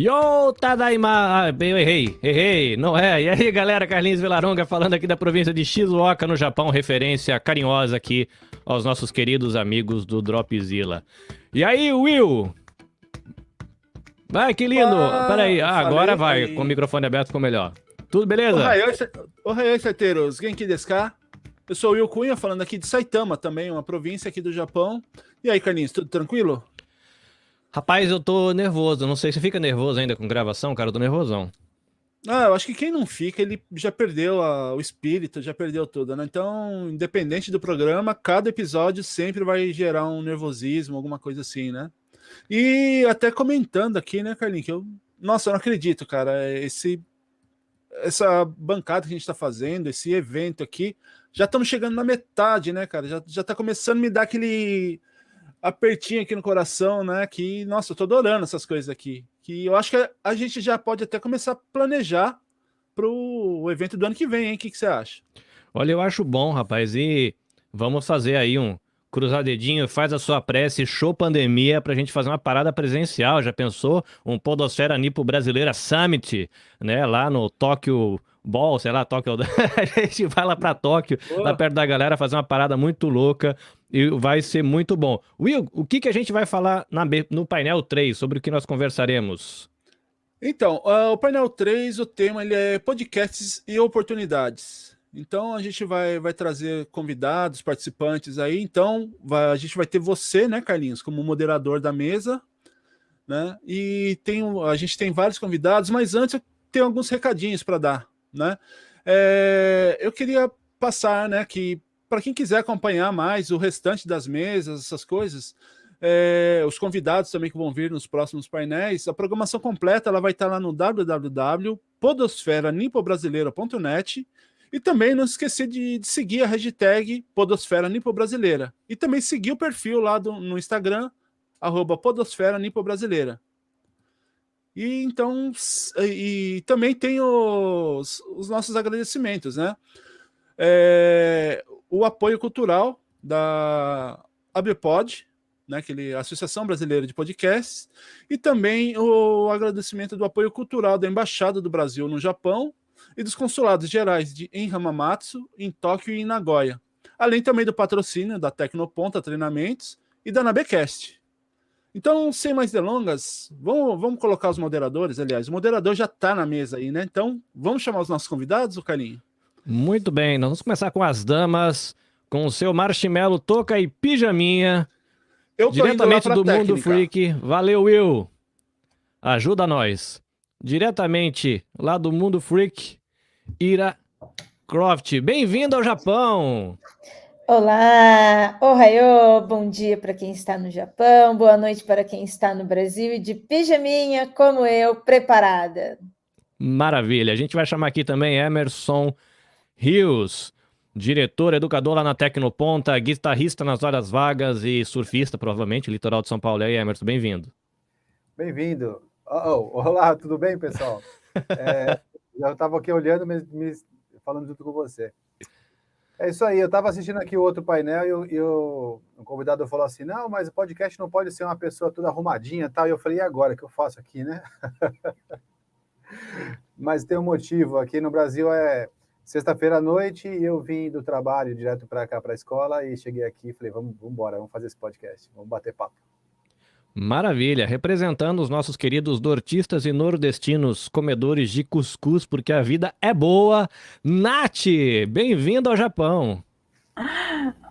Yo, Tadaima! Ah, eu errei, errei, não é. E aí, galera, Carlinhos Vilaronga falando aqui da província de Shizuoka, no Japão, referência carinhosa aqui aos nossos queridos amigos do Dropzilla. E aí, Will? Vai, que lindo! Ah, Peraí, ah, agora vai, com o microfone aberto ficou melhor. Tudo beleza? Ohayoi, Saiteiros, Genki desu ka? Eu sou o Will Cunha, falando aqui de Saitama também, uma província aqui do Japão. E aí, Carlinhos, tudo tranquilo? Rapaz, eu tô nervoso. Não sei se fica nervoso ainda com gravação, cara. Eu tô nervosão. Ah, eu acho que quem não fica, ele já perdeu a, o espírito, já perdeu tudo, né? Então, independente do programa, cada episódio sempre vai gerar um nervosismo, alguma coisa assim, né? E até comentando aqui, né, Carlinhos, que eu. Nossa, eu não acredito, cara. Esse, essa bancada que a gente tá fazendo, esse evento aqui, já estamos chegando na metade, né, cara? Já, já tá começando a me dar aquele apertinho aqui no coração, né? Que, nossa, eu tô adorando essas coisas aqui. Que eu acho que a gente já pode até começar a planejar pro evento do ano que vem, hein? O que, que você acha? Olha, eu acho bom, rapaz. E vamos fazer aí um cruzadedinho, faz a sua prece, show pandemia, pra gente fazer uma parada presencial. Já pensou? Um Podosfera Nipo Brasileira Summit, né? Lá no Tóquio Ball, sei lá, Tóquio. a gente vai lá pra Tóquio, oh. lá perto da galera, fazer uma parada muito louca e vai ser muito bom. Will, o que, que a gente vai falar na, no painel 3, sobre o que nós conversaremos? Então, uh, o painel 3, o tema ele é podcasts e oportunidades. Então a gente vai, vai trazer convidados, participantes aí. Então vai, a gente vai ter você, né, Carlinhos, como moderador da mesa, né? E tem, a gente tem vários convidados, mas antes eu tenho alguns recadinhos para dar, né? É, eu queria passar, né, que para quem quiser acompanhar mais o restante das mesas, essas coisas, é, os convidados também que vão vir nos próximos painéis, a programação completa ela vai estar lá no www.podosferanipobrasileira.net e também não esquecer de, de, seguir a hashtag Podosfera Nipo Brasileira e também seguir o perfil lá do, no Instagram, arroba Podosfera Nipo Brasileira. E então, e, também tem os, os nossos agradecimentos, né? É, o apoio cultural da ABPOD, né, aquele Associação Brasileira de Podcasts, e também o agradecimento do apoio cultural da Embaixada do Brasil no Japão e dos consulados gerais de, em Hamamatsu, em Tóquio e em Nagoya, além também do patrocínio da Tecnoponta Treinamentos e da Nabecast. Então, sem mais delongas, vamos, vamos colocar os moderadores. Aliás, o moderador já está na mesa aí, né? Então, vamos chamar os nossos convidados, o Carinho? Muito bem, nós vamos começar com as damas, com o seu marshmallow, toca e pijaminha. Eu diretamente do técnica. Mundo Freak. Valeu, Will. Ajuda nós. Diretamente lá do Mundo Freak, Ira Croft. Bem-vindo ao Japão. Olá, ohayô, bom dia para quem está no Japão, boa noite para quem está no Brasil e de pijaminha como eu, preparada. Maravilha, a gente vai chamar aqui também Emerson Rios, diretor, educador lá na Tecnoponta, guitarrista nas horas vagas e surfista, provavelmente, litoral de São Paulo. E aí, Emerson, bem-vindo. Bem-vindo. Oh, olá, tudo bem, pessoal? É, eu estava aqui olhando, me, me, falando junto com você. É isso aí, eu estava assistindo aqui o outro painel e, e o, o, convidado falou assim: não, mas o podcast não pode ser uma pessoa toda arrumadinha tal. E eu falei: e agora que eu faço aqui, né? mas tem um motivo. Aqui no Brasil é Sexta-feira à noite eu vim do trabalho direto para cá, para a escola, e cheguei aqui e falei: vamos, vamos embora, vamos fazer esse podcast, vamos bater papo. Maravilha, representando os nossos queridos nortistas e nordestinos comedores de cuscuz, porque a vida é boa. Nath, bem-vindo ao Japão.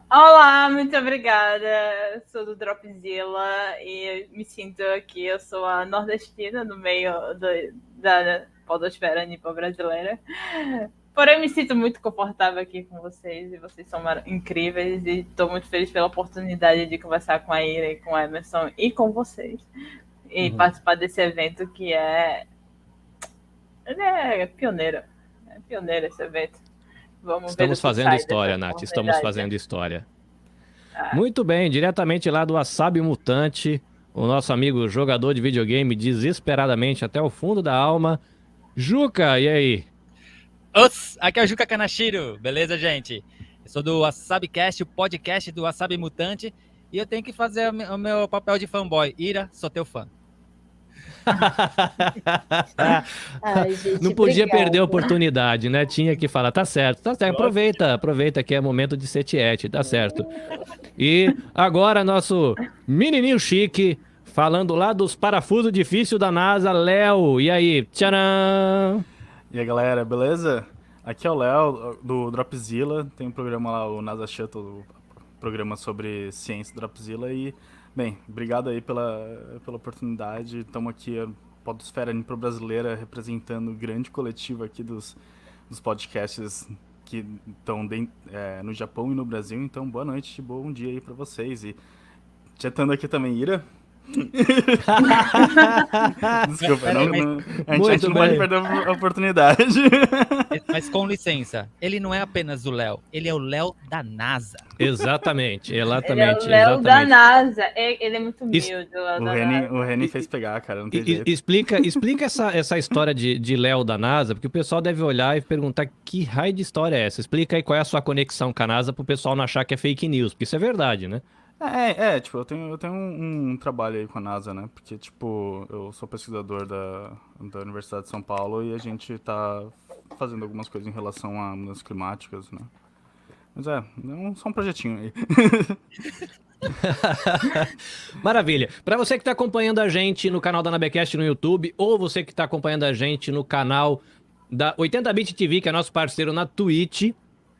Olá, muito obrigada. Sou do Dropzilla e me sinto aqui. Eu sou a nordestina no meio do, da podosfera nipo brasileira. Porém, eu me sinto muito confortável aqui com vocês e vocês são incríveis e estou muito feliz pela oportunidade de conversar com a Ira e com a Emerson e com vocês e uhum. participar desse evento que é ele é pioneiro, é pioneiro esse evento. Vamos Estamos fazendo história, Nath. Estamos fazendo história. Ah. Muito bem, diretamente lá do Wasabi Mutante, o nosso amigo jogador de videogame desesperadamente até o fundo da alma. Juca, e aí? Os, aqui é o Juca Kanashiro, beleza, gente? Eu sou do WasabiCast, o podcast do Wasabi Mutante, e eu tenho que fazer o meu papel de fanboy. Ira, sou teu fã. Ai, gente, Não podia obrigada. perder a oportunidade, né? Tinha que falar, tá certo, tá certo. Aproveita, aproveita que é momento de ser tiete, tá certo. E agora nosso menininho chique, falando lá dos parafusos difíceis da NASA, Léo. E aí, tcharam! E aí galera, beleza? Aqui é o Léo do Dropzilla, tem um programa lá, o NASA Shuttle, programa sobre ciência do Dropzilla e, bem, obrigado aí pela, pela oportunidade. Estamos aqui, a Podosfera Nipo Brasileira, representando o grande coletivo aqui dos, dos podcasts que estão é, no Japão e no Brasil. Então, boa noite, bom dia aí para vocês. E chatando aqui também, Ira. Desculpa, não, não, a gente, a gente não pode perder a oportunidade. Mas com licença, ele não é apenas o Léo, ele é o Léo da NASA. Exatamente, exatamente. Ele é o Léo da. NASA. Ele é muito humilde, o O Reni, o Reni fez pegar, cara, não tem jeito. explica explica essa, essa história de, de Léo da NASA, porque o pessoal deve olhar e perguntar que raio de história é essa. Explica aí qual é a sua conexão com a NASA pro pessoal não achar que é fake news, porque isso é verdade, né? É, é, tipo, eu tenho, eu tenho um, um trabalho aí com a NASA, né? Porque, tipo, eu sou pesquisador da, da Universidade de São Paulo e a gente tá fazendo algumas coisas em relação a mudanças climáticas, né? Mas é, é um, só um projetinho aí. Maravilha. Para você que está acompanhando a gente no canal da Nabecast no YouTube, ou você que está acompanhando a gente no canal da 80bit TV, que é nosso parceiro na Twitch,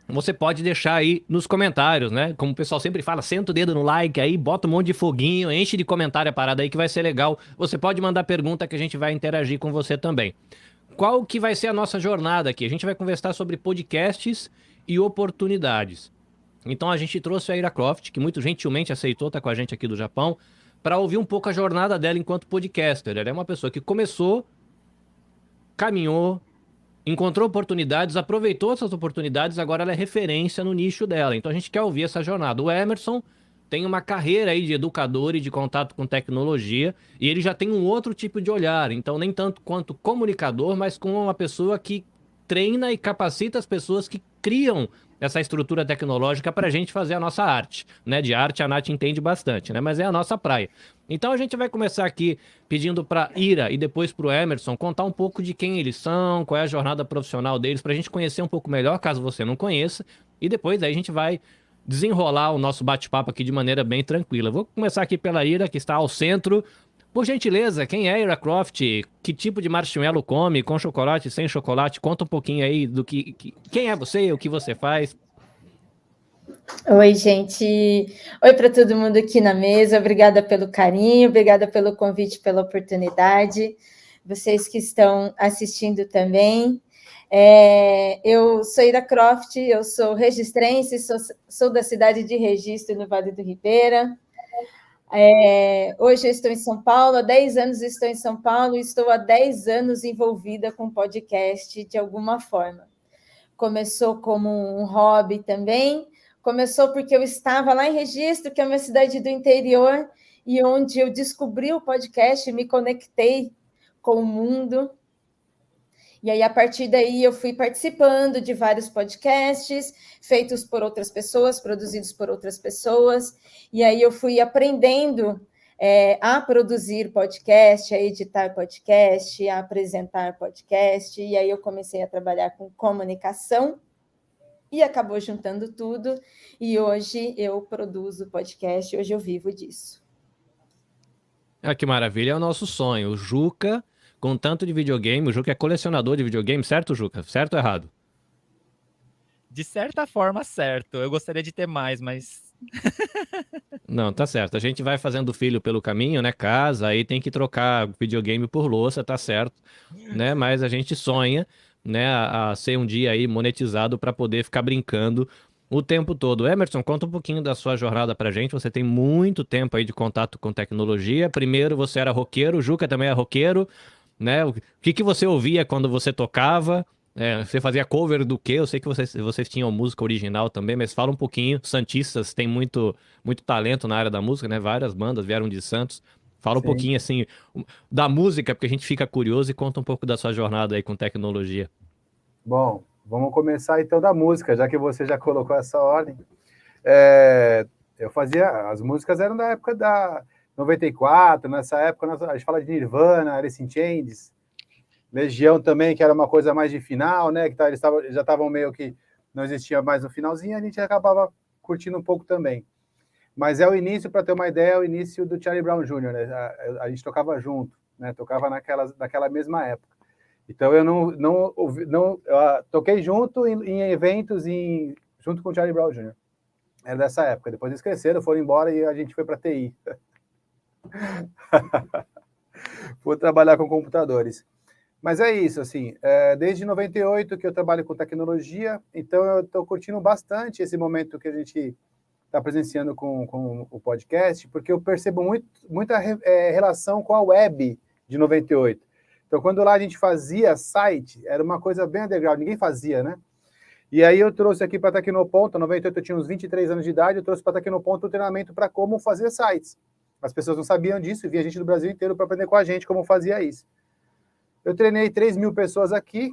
você pode deixar aí nos comentários, né? Como o pessoal sempre fala, senta o dedo no like aí, bota um monte de foguinho, enche de comentário a parada aí que vai ser legal. Você pode mandar pergunta que a gente vai interagir com você também. Qual que vai ser a nossa jornada aqui? A gente vai conversar sobre podcasts e oportunidades. Então a gente trouxe a Ira Croft, que muito gentilmente aceitou estar com a gente aqui do Japão, para ouvir um pouco a jornada dela enquanto podcaster. Ela é uma pessoa que começou, caminhou, encontrou oportunidades, aproveitou essas oportunidades, agora ela é referência no nicho dela. Então a gente quer ouvir essa jornada. O Emerson tem uma carreira aí de educador e de contato com tecnologia, e ele já tem um outro tipo de olhar, então nem tanto quanto comunicador, mas como uma pessoa que treina e capacita as pessoas que criam essa estrutura tecnológica para a gente fazer a nossa arte, né? De arte a Nath entende bastante, né? Mas é a nossa praia. Então a gente vai começar aqui pedindo para Ira e depois para o Emerson contar um pouco de quem eles são, qual é a jornada profissional deles, para a gente conhecer um pouco melhor, caso você não conheça, e depois aí a gente vai desenrolar o nosso bate-papo aqui de maneira bem tranquila. Vou começar aqui pela Ira, que está ao centro. Por gentileza, quem é Ira Croft? Que tipo de marshmallow come? Com chocolate, sem chocolate? Conta um pouquinho aí do que, que- quem é você, o que você faz. Oi, gente. Oi para todo mundo aqui na mesa. Obrigada pelo carinho, obrigada pelo convite, pela oportunidade. Vocês que estão assistindo também. É, eu sou Ira Croft, eu sou registrense, sou, sou da cidade de Registro, no Vale do Ribeira. É, hoje estou em São Paulo, há 10 anos estou em São Paulo e estou há 10 anos envolvida com podcast de alguma forma. Começou como um hobby também, começou porque eu estava lá em Registro, que é uma cidade do interior, e onde eu descobri o podcast, me conectei com o mundo. E aí, a partir daí, eu fui participando de vários podcasts feitos por outras pessoas, produzidos por outras pessoas. E aí, eu fui aprendendo é, a produzir podcast, a editar podcast, a apresentar podcast. E aí, eu comecei a trabalhar com comunicação e acabou juntando tudo. E hoje eu produzo podcast, hoje eu vivo disso. Ah, que maravilha, é o nosso sonho. O Juca, com tanto de videogame, o Juca é colecionador de videogame, certo, Juca? Certo ou errado? De certa forma, certo. Eu gostaria de ter mais, mas Não, tá certo. A gente vai fazendo filho pelo caminho, né? Casa, aí tem que trocar videogame por louça, tá certo, né? Mas a gente sonha, né, a, a ser um dia aí monetizado para poder ficar brincando o tempo todo. Emerson, conta um pouquinho da sua jornada pra gente. Você tem muito tempo aí de contato com tecnologia. Primeiro você era roqueiro, o Juca também é roqueiro, né? O que que você ouvia quando você tocava? É, você fazia cover do quê? Eu sei que vocês, vocês tinham música original também, mas fala um pouquinho. Santistas tem muito, muito talento na área da música, né? Várias bandas vieram de Santos. Fala um Sim. pouquinho assim da música, porque a gente fica curioso e conta um pouco da sua jornada aí com tecnologia. Bom, vamos começar então da música, já que você já colocou essa ordem. É, eu fazia, as músicas eram da época da 94, nessa época, a gente fala de Nirvana, Alice in Chains, Legião também, que era uma coisa mais de final, né? Que tá, eles tavam, já estavam meio que não existia mais no finalzinho, a gente acabava curtindo um pouco também. Mas é o início, para ter uma ideia, é o início do Charlie Brown Jr., né? A, a gente tocava junto, né? Tocava naquela, naquela mesma época. Então eu não, não, não eu, uh, toquei junto em, em eventos em, junto com o Charlie Brown Jr. Era dessa época. Depois eles cresceram, foram embora e a gente foi para TI. Fui trabalhar com computadores. Mas é isso, assim, é, desde 98 que eu trabalho com tecnologia, então eu estou curtindo bastante esse momento que a gente está presenciando com, com o podcast, porque eu percebo muito, muita é, relação com a web de 98. Então, quando lá a gente fazia site, era uma coisa bem underground, ninguém fazia, né? E aí eu trouxe aqui para Tecnoponto, 98 eu tinha uns 23 anos de idade, eu trouxe para Tecnoponto o treinamento para como fazer sites. As pessoas não sabiam disso e vinha gente do Brasil inteiro para aprender com a gente como fazia isso. Eu treinei 3 mil pessoas aqui,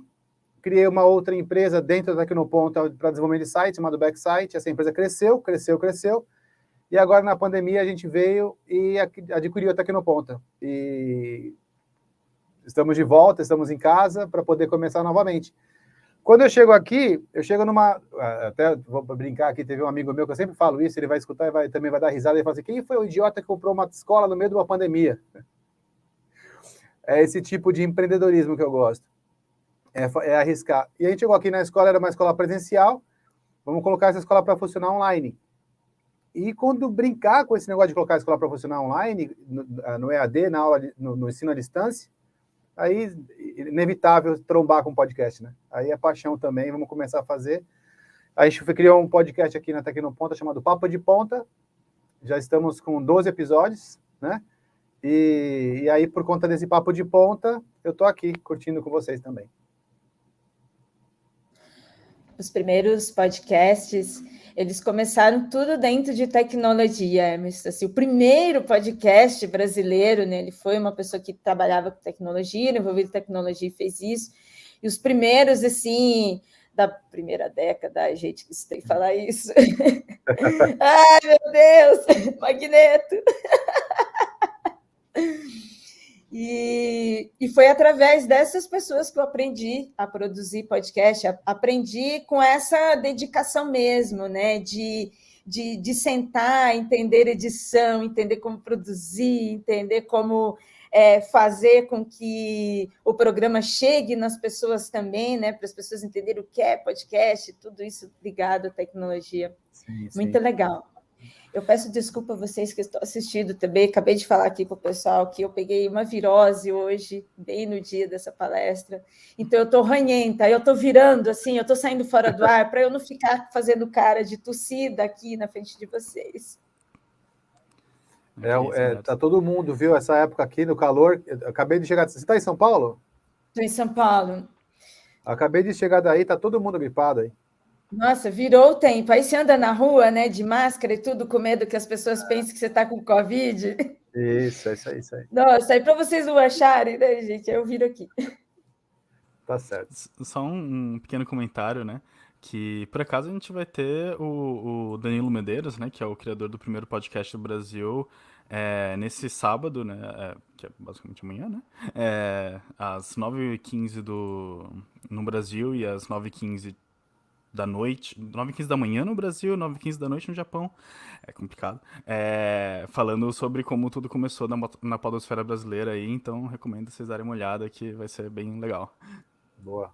criei uma outra empresa dentro da Tecnoponto para desenvolvimento de sites, chamada Backsite. Essa empresa cresceu, cresceu, cresceu. E agora, na pandemia, a gente veio e adquiriu a Tecnoponta. E estamos de volta, estamos em casa para poder começar novamente. Quando eu chego aqui, eu chego numa. Até vou brincar aqui, teve um amigo meu que eu sempre falo isso, ele vai escutar e vai, também vai dar risada e fala assim: quem foi o idiota que comprou uma escola no meio de uma pandemia? É esse tipo de empreendedorismo que eu gosto. É, é arriscar. E a gente chegou aqui na escola, era uma escola presencial, vamos colocar essa escola para funcionar online. E quando brincar com esse negócio de colocar a escola para funcionar online, no, no EAD, na aula, no, no ensino à distância, aí inevitável trombar com podcast, né? Aí é paixão também, vamos começar a fazer. A gente criou um podcast aqui na Tecnoponta chamado Papo de Ponta. Já estamos com 12 episódios, né? E, e aí, por conta desse papo de ponta, eu estou aqui curtindo com vocês também. Os primeiros podcasts eles começaram tudo dentro de tecnologia, Emerson. Assim, o primeiro podcast brasileiro, né, ele foi uma pessoa que trabalhava com tecnologia, envolvido em tecnologia e fez isso. E os primeiros, assim, da primeira década, gente, que tem que falar isso. Ai, meu Deus! Magneto! E, e foi através dessas pessoas que eu aprendi a produzir podcast, aprendi com essa dedicação mesmo, né? De, de, de sentar, entender edição, entender como produzir, entender como é, fazer com que o programa chegue nas pessoas também, né? Para as pessoas entenderem o que é podcast, tudo isso ligado à tecnologia. Sim, sim. Muito legal. Eu peço desculpa a vocês que estão assistindo também. Acabei de falar aqui para o pessoal que eu peguei uma virose hoje, bem no dia dessa palestra. Então, eu estou ranhenta, eu estou virando assim, eu estou saindo fora do ar para eu não ficar fazendo cara de tossida aqui na frente de vocês. É, é, tá todo mundo, viu? Essa época aqui no calor. Acabei de chegar. Você está em São Paulo? Estou em São Paulo. Acabei de chegar daí, tá todo mundo gripado aí. Nossa, virou o tempo. Aí você anda na rua, né, de máscara e tudo, com medo que as pessoas pensem que você está com Covid. Isso, é isso aí, isso aí. Nossa, aí para vocês não acharem, né, gente? Eu viro aqui. Tá certo. Só um pequeno comentário, né? Que por acaso a gente vai ter o, o Danilo Medeiros, né? Que é o criador do primeiro podcast do Brasil, é, nesse sábado, né? É, que é basicamente amanhã, né? É, às 9h15 do, no Brasil e às 9h15 da noite, 9 h 15 da manhã no Brasil, 9 h 15 da noite no Japão. É complicado. É, falando sobre como tudo começou na, na podosfera brasileira aí, então recomendo vocês darem uma olhada que vai ser bem legal. Boa.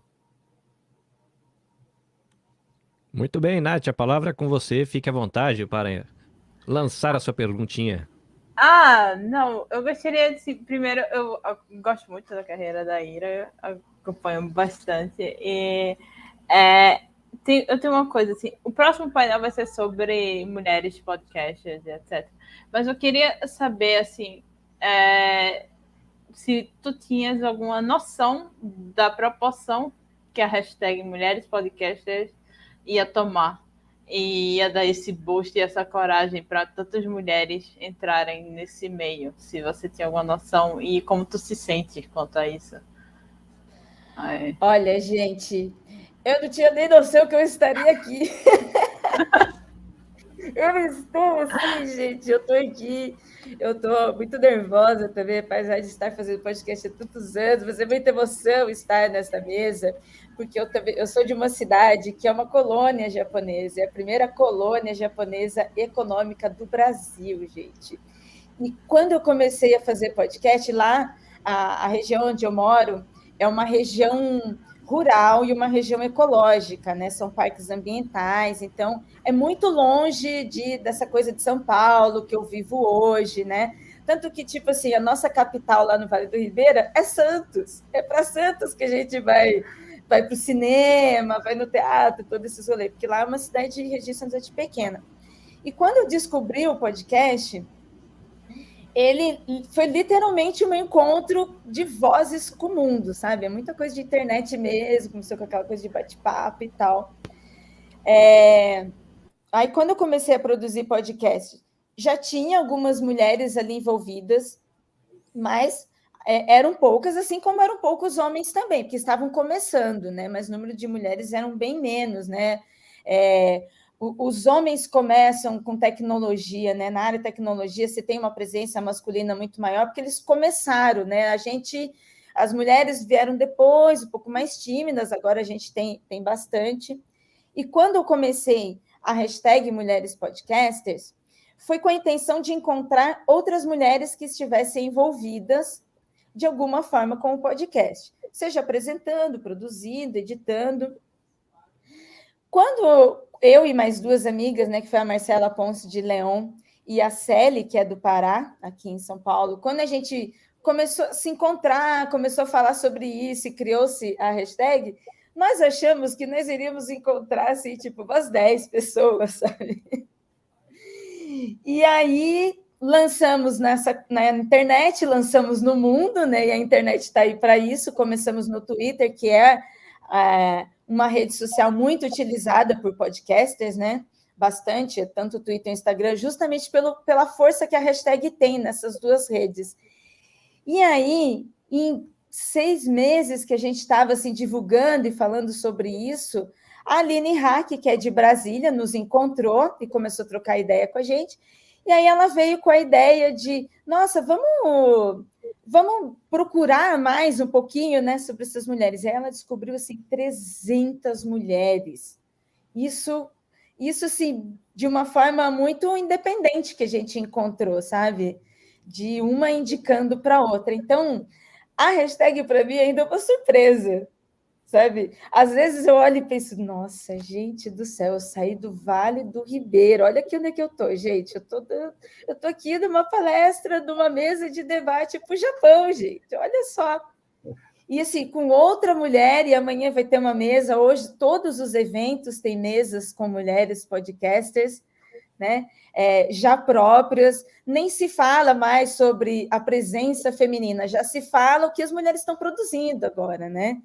Muito bem, Nath, a palavra é com você. Fique à vontade para lançar a sua perguntinha. Ah, não, eu gostaria de. Primeiro, eu, eu gosto muito da carreira da Ira, acompanho bastante. E é, tem, eu tenho uma coisa assim. O próximo painel vai ser sobre mulheres podcasters, etc. Mas eu queria saber assim, é, se tu tinhas alguma noção da proporção que a hashtag Mulheres Podcasters ia tomar e ia dar esse boost e essa coragem para tantas mulheres entrarem nesse meio. Se você tinha alguma noção e como tu se sente quanto a isso. Ai. Olha, gente, eu não tinha nem noção que eu estaria aqui. Eu estou assim, gente, eu estou aqui, eu estou muito nervosa também, apesar de estar fazendo podcast há tantos anos, mas é muita emoção estar nessa mesa, porque eu também eu sou de uma cidade que é uma colônia japonesa, é a primeira colônia japonesa econômica do Brasil, gente. E quando eu comecei a fazer podcast lá, a, a região onde eu moro é uma região rural e uma região ecológica, né? São parques ambientais, então é muito longe de dessa coisa de São Paulo que eu vivo hoje, né? Tanto que, tipo assim, a nossa capital lá no Vale do Ribeira é Santos. É para Santos que a gente vai vai para o cinema, vai no teatro, todo esse rolê, porque lá é uma cidade de registro pequena. E quando eu descobri o podcast, ele foi literalmente um encontro de vozes com o mundo, sabe? É muita coisa de internet mesmo, começou com aquela coisa de bate-papo e tal. É... Aí, quando eu comecei a produzir podcast, já tinha algumas mulheres ali envolvidas, mas é, eram poucas, assim como eram poucos homens também, porque estavam começando, né? Mas o número de mulheres eram bem menos, né? É, os homens começam com tecnologia, né? Na área de tecnologia, você tem uma presença masculina muito maior, porque eles começaram, né? A gente, as mulheres vieram depois, um pouco mais tímidas, agora a gente tem, tem bastante. E quando eu comecei a hashtag Mulheres Podcasters, foi com a intenção de encontrar outras mulheres que estivessem envolvidas de alguma forma com o podcast, seja apresentando, produzindo, editando. Quando eu e mais duas amigas, né, que foi a Marcela Ponce de Leão e a Celi, que é do Pará, aqui em São Paulo, quando a gente começou a se encontrar, começou a falar sobre isso e criou-se a hashtag, nós achamos que nós iríamos encontrar, assim, tipo, umas 10 pessoas, sabe? E aí lançamos nessa, na internet, lançamos no mundo, né? E a internet está aí para isso. Começamos no Twitter, que é, é uma rede social muito utilizada por podcasters, né? Bastante, tanto o Twitter e o Instagram, justamente pelo, pela força que a hashtag tem nessas duas redes. E aí, em seis meses que a gente estava assim, divulgando e falando sobre isso, a Aline Hack, que é de Brasília, nos encontrou e começou a trocar ideia com a gente. E aí ela veio com a ideia de, nossa, vamos vamos procurar mais um pouquinho né, sobre essas mulheres. Ela descobriu assim, 300 mulheres. Isso, isso assim, de uma forma muito independente que a gente encontrou, sabe? De uma indicando para outra. Então, a hashtag para mim ainda é uma surpresa, sabe? Às vezes eu olho e penso, nossa, gente do céu, eu saí do Vale do Ribeiro, olha aqui onde é que eu tô, gente, eu tô, eu tô aqui numa palestra, numa mesa de debate para o Japão, gente, olha só. E assim, com outra mulher, e amanhã vai ter uma mesa, hoje todos os eventos têm mesas com mulheres podcasters, né? É, já próprias, nem se fala mais sobre a presença feminina, já se fala o que as mulheres estão produzindo agora, né?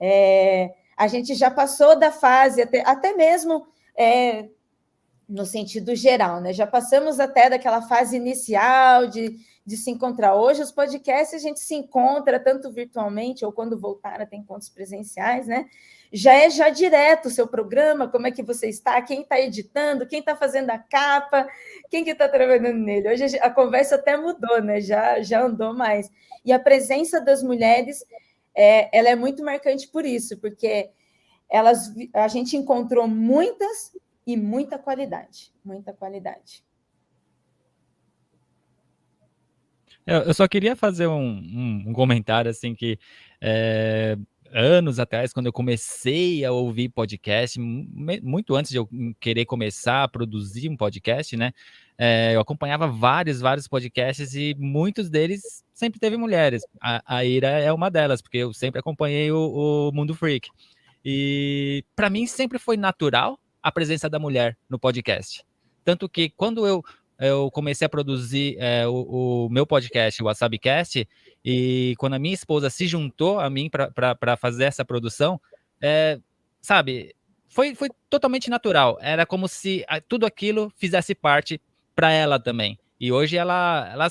É, a gente já passou da fase, até, até mesmo é, no sentido geral, né? Já passamos até daquela fase inicial de, de se encontrar. Hoje, os podcasts a gente se encontra tanto virtualmente ou quando voltar a ter encontros presenciais, né? Já é já direto o seu programa, como é que você está, quem está editando, quem está fazendo a capa, quem que está trabalhando nele. Hoje a conversa até mudou, né? Já, já andou mais. E a presença das mulheres é, ela é muito marcante por isso, porque elas, a gente encontrou muitas e muita qualidade, muita qualidade. Eu só queria fazer um, um, um comentário assim que é, anos atrás, quando eu comecei a ouvir podcast, muito antes de eu querer começar a produzir um podcast, né? É, eu acompanhava vários, vários podcasts e muitos deles sempre teve mulheres. A, a Ira é uma delas, porque eu sempre acompanhei o, o Mundo Freak. E para mim sempre foi natural a presença da mulher no podcast. Tanto que quando eu, eu comecei a produzir é, o, o, meu podcast, o WhatsAppcast, e quando a minha esposa se juntou a mim para fazer essa produção, é, sabe, foi, foi totalmente natural. Era como se tudo aquilo fizesse parte para ela também. E hoje ela, ela,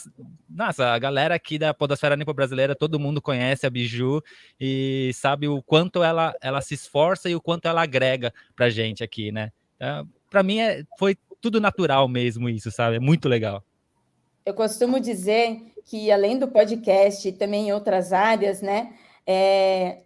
nossa, a galera aqui da Podosfera Nipo Brasileira, todo mundo conhece a Biju e sabe o quanto ela, ela se esforça e o quanto ela agrega pra gente aqui, né? Então, para mim é, foi tudo natural mesmo isso, sabe? É muito legal. Eu costumo dizer que, além do podcast, também em outras áreas, né? É,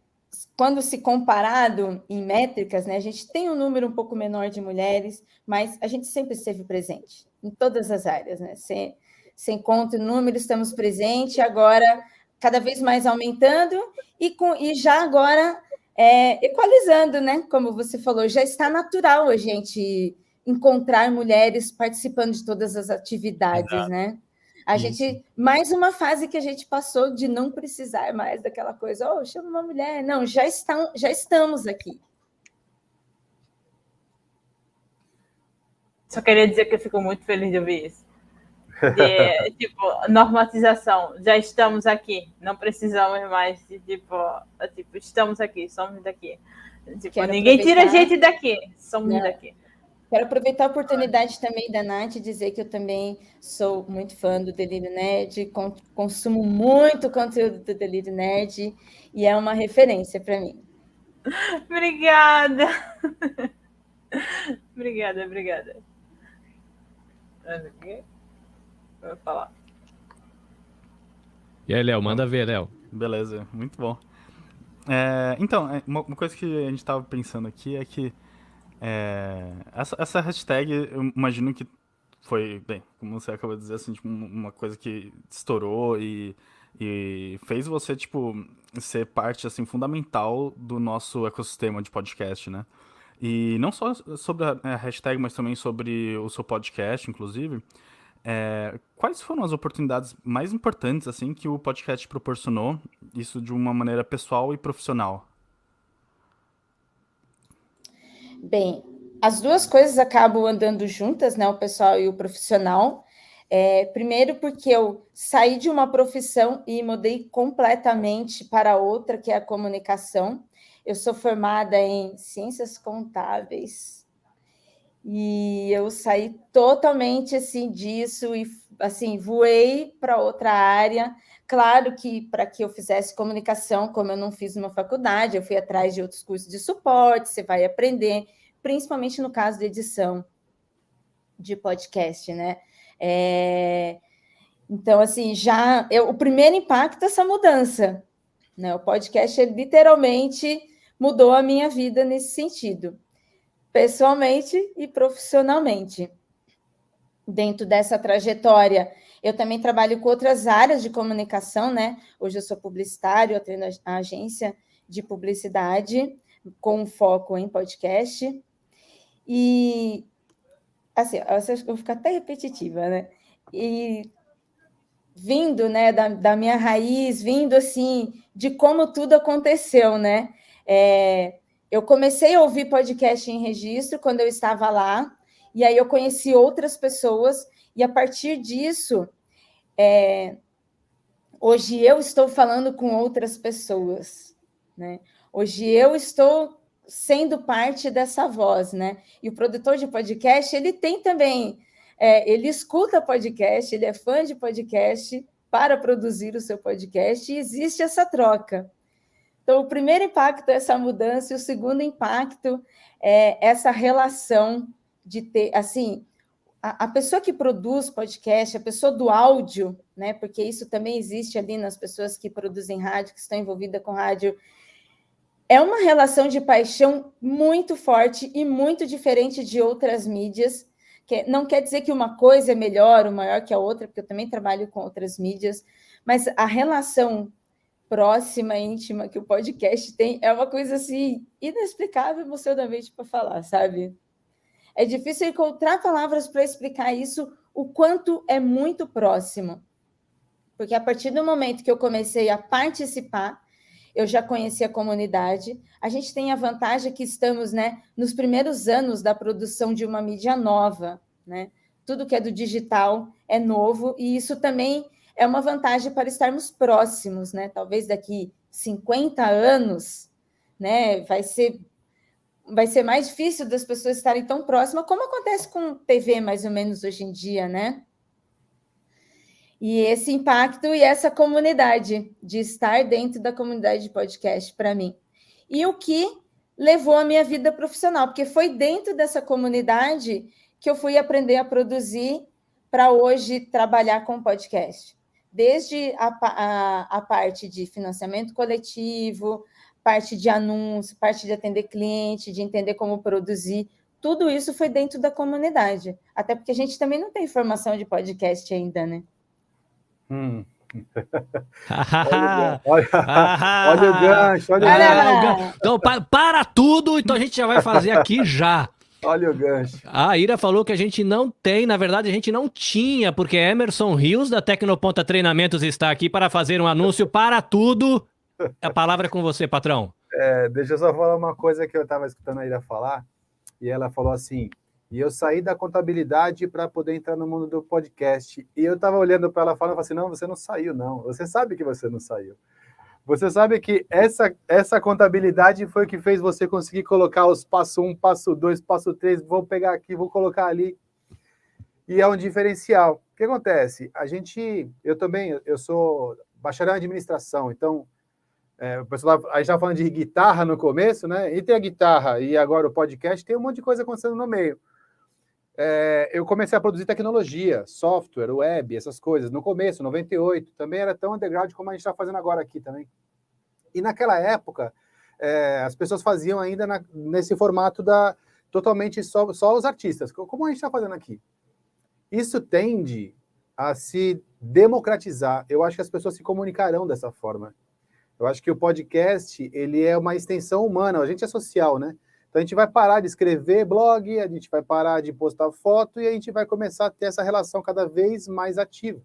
quando se comparado em métricas, né, a gente tem um número um pouco menor de mulheres, mas a gente sempre esteve presente em todas as áreas, né? Sem, sem conta o número, estamos presentes, agora cada vez mais aumentando e, com, e já agora é, equalizando, né? Como você falou, já está natural a gente encontrar mulheres participando de todas as atividades, Exato. né? A Isso. gente, mais uma fase que a gente passou de não precisar mais daquela coisa, oh, chama uma mulher. Não, já, estão, já estamos aqui. Só queria dizer que eu fico muito feliz de ouvir isso. De, tipo, normatização. Já estamos aqui. Não precisamos mais de, tipo, tipo estamos aqui, somos daqui. Tipo, ninguém tira a gente daqui, somos não. daqui. Quero aproveitar a oportunidade também da Nath e dizer que eu também sou muito fã do Delírio Nerd, consumo muito conteúdo do Delírio Nerd e é uma referência para mim. Obrigada. obrigada, obrigada. Vou falar. E aí, Léo, manda ver, Léo. Beleza, muito bom. É, então, é, uma coisa que a gente estava pensando aqui é que é, essa, essa hashtag, eu imagino que foi, bem, como você acabou de dizer, assim, tipo, uma coisa que estourou e, e fez você, tipo, ser parte, assim, fundamental do nosso ecossistema de podcast, né? E não só sobre a hashtag, mas também sobre o seu podcast, inclusive. É, quais foram as oportunidades mais importantes, assim, que o podcast proporcionou, isso de uma maneira pessoal e profissional? Bem, as duas coisas acabam andando juntas, né? O pessoal e o profissional. É, primeiro, porque eu saí de uma profissão e mudei completamente para outra, que é a comunicação. Eu sou formada em ciências contábeis e eu saí totalmente assim disso e assim voei para outra área. Claro que para que eu fizesse comunicação, como eu não fiz uma faculdade, eu fui atrás de outros cursos de suporte, você vai aprender, principalmente no caso de edição de podcast, né? É... Então, assim, já eu, o primeiro impacto é essa mudança, né? O podcast literalmente mudou a minha vida nesse sentido, pessoalmente e profissionalmente. Dentro dessa trajetória, eu também trabalho com outras áreas de comunicação, né? Hoje eu sou publicitário, eu treino a agência de publicidade com foco em podcast. E assim, eu vou ficar até repetitiva, né? E vindo, né, da, da minha raiz, vindo assim de como tudo aconteceu, né? É, eu comecei a ouvir podcast em registro quando eu estava lá, e aí eu conheci outras pessoas e a partir disso, é, hoje eu estou falando com outras pessoas, né? Hoje eu estou sendo parte dessa voz, né? E o produtor de podcast, ele tem também, é, ele escuta podcast, ele é fã de podcast para produzir o seu podcast e existe essa troca. Então, o primeiro impacto é essa mudança, e o segundo impacto é essa relação de ter, assim, a, a, pessoa que produz podcast, a pessoa do áudio, né? Porque isso também existe ali nas pessoas que produzem rádio, que estão envolvidas com rádio. É uma relação de paixão muito forte e muito diferente de outras mídias. Que não quer dizer que uma coisa é melhor ou maior que a outra, porque eu também trabalho com outras mídias, mas a relação próxima, íntima que o podcast tem é uma coisa assim inexplicável emocionalmente para falar, sabe? É difícil encontrar palavras para explicar isso, o quanto é muito próximo. Porque a partir do momento que eu comecei a participar, eu já conheci a comunidade. A gente tem a vantagem que estamos né, nos primeiros anos da produção de uma mídia nova. Né? Tudo que é do digital é novo, e isso também é uma vantagem para estarmos próximos. Né? Talvez daqui 50 anos né, vai ser vai ser mais difícil das pessoas estarem tão próximas, como acontece com TV, mais ou menos, hoje em dia, né? E esse impacto e essa comunidade, de estar dentro da comunidade de podcast para mim. E o que levou a minha vida profissional, porque foi dentro dessa comunidade que eu fui aprender a produzir para hoje trabalhar com podcast. Desde a, a, a parte de financiamento coletivo, parte de anúncio, parte de atender cliente, de entender como produzir, tudo isso foi dentro da comunidade. Até porque a gente também não tem formação de podcast ainda, né? Hum. olha, olha, olha, o gancho, olha, olha o gancho. Então, para, para tudo, então a gente já vai fazer aqui já. Olha o gancho. A Ira falou que a gente não tem, na verdade a gente não tinha, porque Emerson Rios da Tecnoponta Treinamentos está aqui para fazer um anúncio para tudo. A palavra é com você, patrão. É, deixa eu só falar uma coisa que eu estava escutando a Ira falar, e ela falou assim: e eu saí da contabilidade para poder entrar no mundo do podcast. E eu estava olhando para ela falando, eu assim: não, você não saiu, não. Você sabe que você não saiu. Você sabe que essa, essa contabilidade foi o que fez você conseguir colocar os passo um, passo dois, passo três, vou pegar aqui, vou colocar ali. E é um diferencial. O que acontece? A gente, eu também, eu sou bacharel em administração, então, é, o pessoal, a gente estava falando de guitarra no começo, né? E tem a guitarra e agora o podcast, tem um monte de coisa acontecendo no meio. É, eu comecei a produzir tecnologia, software, web, essas coisas, no começo, 98, também era tão underground como a gente está fazendo agora aqui também. E naquela época, é, as pessoas faziam ainda na, nesse formato da totalmente só, só os artistas, como a gente está fazendo aqui. Isso tende a se democratizar. Eu acho que as pessoas se comunicarão dessa forma. Eu acho que o podcast ele é uma extensão humana. A gente é social, né? Então a gente vai parar de escrever blog, a gente vai parar de postar foto e a gente vai começar a ter essa relação cada vez mais ativa.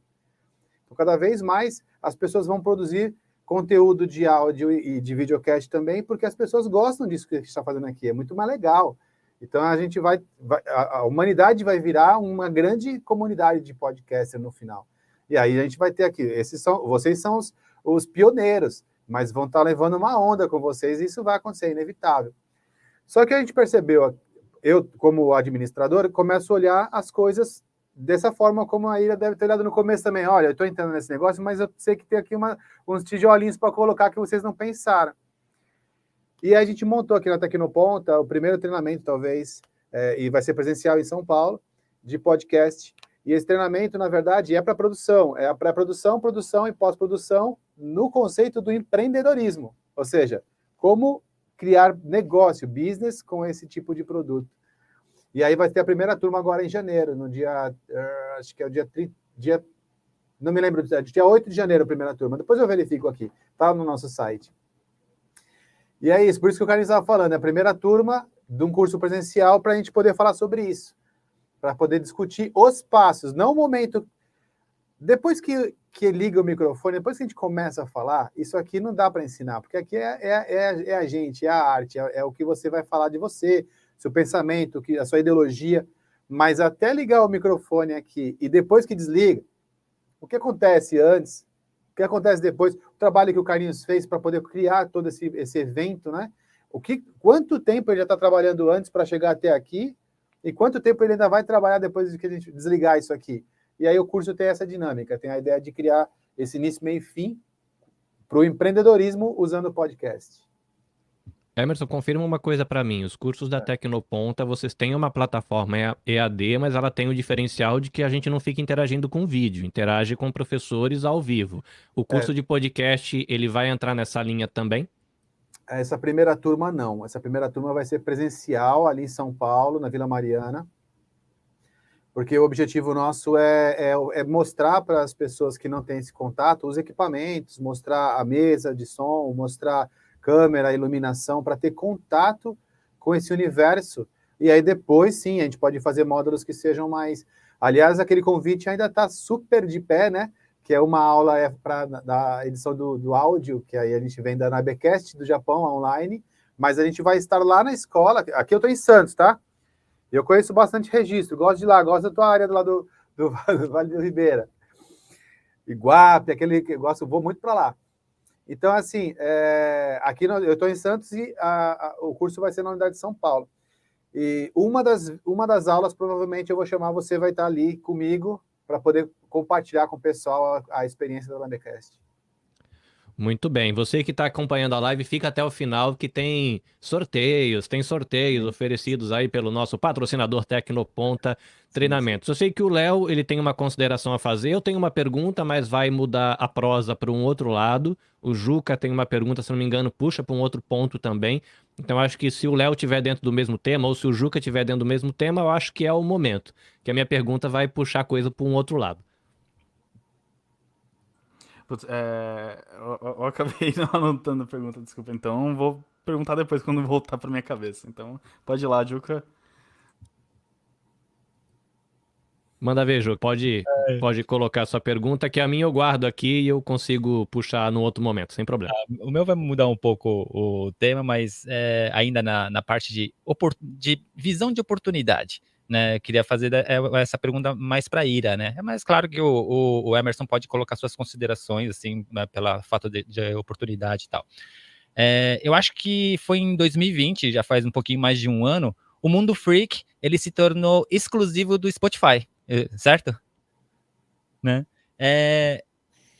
Então, cada vez mais as pessoas vão produzir conteúdo de áudio e de videocast também, porque as pessoas gostam disso que a gente está fazendo aqui, é muito mais legal. Então a gente vai, vai a, humanidade vai virar uma grande comunidade de podcaster no final. E aí a gente vai ter aqui, esses são, vocês são os, os pioneiros, mas vão estar tá levando uma onda com vocês e isso vai acontecer, inevitável. Só que a gente percebeu, eu como administrador, começo a olhar as coisas dessa forma como a Ira deve ter olhado no começo também. Olha, eu estou entrando nesse negócio, mas eu sei que tem aqui uma, uns tijolinhos para colocar que vocês não pensaram. E a gente montou aqui na Tecnoponta o primeiro treinamento, talvez, é, e vai ser presencial em São Paulo, de podcast. E esse treinamento, na verdade, é para produção, é para produção, produção e pós-produção no conceito do empreendedorismo. Ou seja, como criar negócio, business com esse tipo de produto. E aí vai ter a primeira turma agora em janeiro, no dia, uh, acho que é o dia, dia não me lembro, dia 8 de janeiro a primeira turma. Depois eu verifico aqui, tá no nosso site. E é isso, por isso que o Carlinhos estava falando, é a primeira turma de um curso presencial para a gente poder falar sobre isso, para poder discutir os passos, não o momento. Depois que, que liga o microfone, depois que a gente começa a falar, isso aqui não dá para ensinar, porque aqui é, é, é, é, a gente, é a arte, é, é, o que você vai falar de você, seu pensamento, que, a sua ideologia. Mas até ligar o microfone aqui e depois que desliga, o que acontece antes, o que acontece depois, o trabalho que o Carlinhos fez para poder criar todo esse, esse evento, né? O que, quanto tempo ele já está trabalhando antes para chegar até aqui e quanto tempo ele ainda vai trabalhar depois de que a gente desligar isso aqui? E aí o curso tem essa dinâmica, tem a ideia de criar esse início, meio e fim para o empreendedorismo usando o podcast. Emerson, confirma uma coisa para mim. Os cursos da é. Tecnoponta, vocês têm uma plataforma EAD, mas ela tem o diferencial de que a gente não fica interagindo com vídeo, interage com professores ao vivo. O curso é. de podcast, ele vai entrar nessa linha também? Essa primeira turma não. Essa primeira turma vai ser presencial ali em São Paulo, na Vila Mariana porque o objetivo nosso é, é, é mostrar para as pessoas que não têm esse contato os equipamentos, mostrar a mesa de som, mostrar câmera, iluminação, para ter contato com esse universo. E aí depois, sim, a gente pode fazer módulos que sejam mais. Aliás, aquele convite ainda está super de pé, né? Que é uma aula é para da edição do, do áudio, que aí a gente vem da Nabecast do Japão online, mas a gente vai estar lá na escola. Aqui eu estou em Santos, tá? Eu conheço bastante registro, gosto de lá, gosto da tua área do lado do, do Vale do Ribeira. Iguape, aquele que gosto, vou muito para lá. Então, assim, é, aqui no, eu estou em Santos e a, a, o curso vai ser na Unidade de São Paulo. E uma das, uma das aulas, provavelmente, eu vou chamar você, vai estar ali comigo para poder compartilhar com o pessoal a, a experiência da Landecast. Muito bem. Você que está acompanhando a live, fica até o final que tem sorteios, tem sorteios oferecidos aí pelo nosso patrocinador Tecnoponta Treinamentos. Eu sei que o Léo ele tem uma consideração a fazer. Eu tenho uma pergunta, mas vai mudar a prosa para um outro lado. O Juca tem uma pergunta, se não me engano, puxa para um outro ponto também. Então acho que se o Léo tiver dentro do mesmo tema ou se o Juca tiver dentro do mesmo tema, eu acho que é o momento. Que a minha pergunta vai puxar a coisa para um outro lado. Putz, é, eu, eu, acabei não anotando a pergunta, desculpa. Então vou perguntar depois quando voltar para minha cabeça. Então pode ir lá, Juca. Manda ver, Juca. Pode, é. pode colocar sua pergunta, que a minha eu guardo aqui e eu consigo puxar no outro momento, sem problema. Ah, o meu vai mudar um pouco o tema, mas é, ainda na, na parte de, de visão de oportunidade né? Queria fazer é, essa pergunta mais para Ira, né? É mais claro que o, o, o, Emerson pode colocar suas considerações, assim, né, pela fato de, de, oportunidade e tal. É, eu acho que foi em 2020, já faz um pouquinho mais de um ano, o Mundo Freak ele se tornou exclusivo do Spotify, eh, certo? Né? É,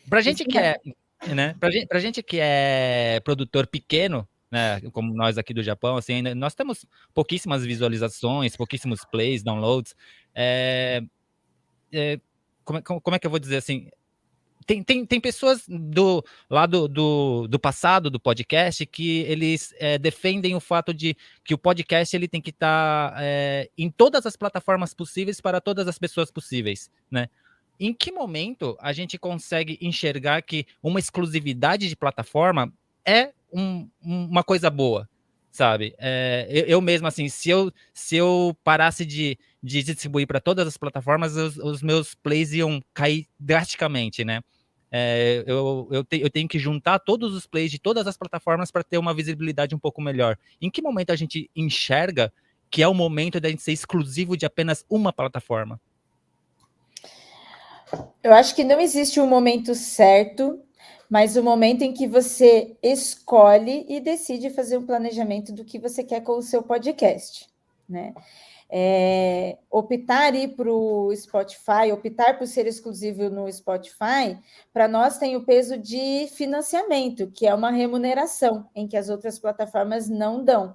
pra gente que é, né? Pra gente, pra gente que é produtor pequeno, né, como nós aqui do Japão, assim, nós temos pouquíssimas visualizações, pouquíssimos plays, downloads. É, é, como, como, é que eu vou dizer assim? Tem, tem, tem pessoas do lado do, do passado do podcast que eles é, defendem o fato de que o podcast ele tem que estar tá, em todas as plataformas possíveis para todas as pessoas possíveis, né? Em que momento a gente consegue enxergar que uma exclusividade de plataforma é um, uma coisa boa, sabe? É, eu, eu, mesmo, assim, se eu, se eu parasse de, de distribuir para todas as plataformas, os, os, meus plays iam cair drasticamente, né? É, eu, eu, te, eu, tenho que juntar todos os plays de todas as plataformas para ter uma visibilidade um pouco melhor. Em que momento a gente enxerga que é o momento da gente ser exclusivo de apenas uma plataforma? Eu acho que não existe um momento certo mas o momento em que você escolhe e decide fazer um planejamento do que você quer com o seu podcast, né? É, optar ir para o Spotify, optar por ser exclusivo no Spotify, para nós tem o peso de financiamento, que é uma remuneração, em que as outras plataformas não dão.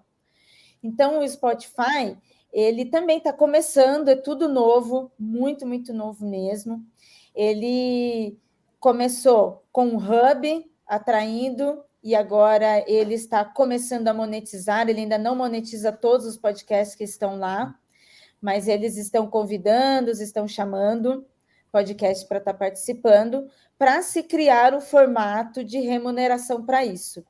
Então, o Spotify, ele também está começando, é tudo novo, muito, muito novo mesmo. Ele começou com um hub atraindo e agora ele está começando a monetizar. Ele ainda não monetiza todos os podcasts que estão lá, mas eles estão convidando, estão chamando podcast para estar participando, para se criar o formato de remuneração para isso.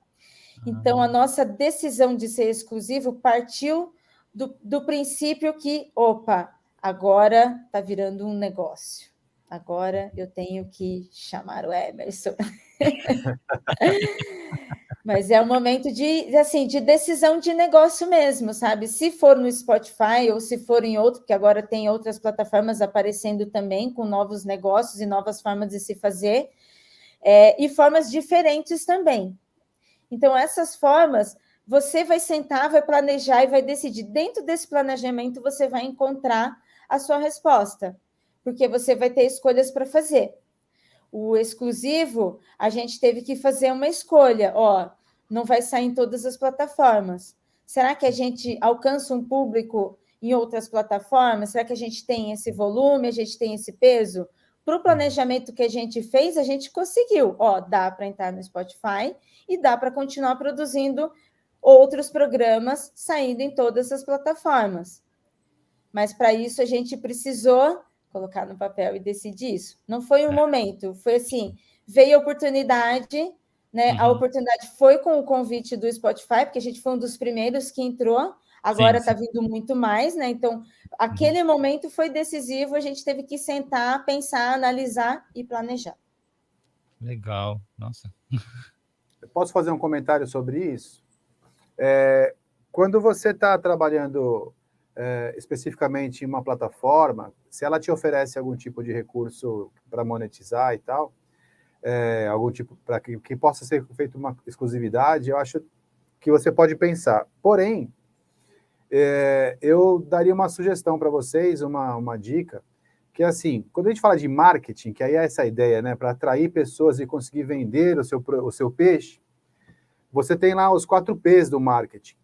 Então, a nossa decisão de ser exclusivo partiu do, do princípio que, opa, agora está virando um negócio. Agora eu tenho que chamar o Emerson. Mas é um momento de, assim, de decisão de negócio mesmo, sabe? Se for no Spotify ou se for em outro, porque agora tem outras plataformas aparecendo também com novos negócios e novas formas de se fazer, é, e formas diferentes também. Então, essas formas, você vai sentar, vai planejar e vai decidir. Dentro desse planejamento, você vai encontrar a sua resposta porque você vai ter escolhas para fazer. O exclusivo, a gente teve que fazer uma escolha, ó, não vai sair em todas as plataformas. Será que a gente alcança um público em outras plataformas? Será que a gente tem esse volume, a gente tem esse peso? Para o planejamento que a gente fez, a gente conseguiu. Ó, dá para entrar no Spotify e dá para continuar produzindo outros programas saindo em todas as plataformas. Mas para isso a gente precisou colocar no papel e decidir isso. Não foi um é. momento, foi assim, veio a oportunidade, né? Uhum. A oportunidade foi com o convite do Spotify, porque a gente foi um dos primeiros que entrou, agora está vindo muito mais, né? Então, aquele uhum. momento foi decisivo, a gente teve que sentar, pensar, analisar e planejar. Legal, nossa. Eu posso fazer um comentário sobre isso? É, quando você está trabalhando é, especificamente em uma plataforma, se ela te oferece algum tipo de recurso para monetizar e tal, é, algum tipo para que, que possa ser feito uma exclusividade, eu acho que você pode pensar. Porém, é, eu daria uma sugestão para vocês, uma, uma dica, que é assim, quando a gente fala de marketing, que aí é essa ideia, né, para atrair pessoas e conseguir vender o seu, o seu peixe, você tem lá os quatro P's do marketing.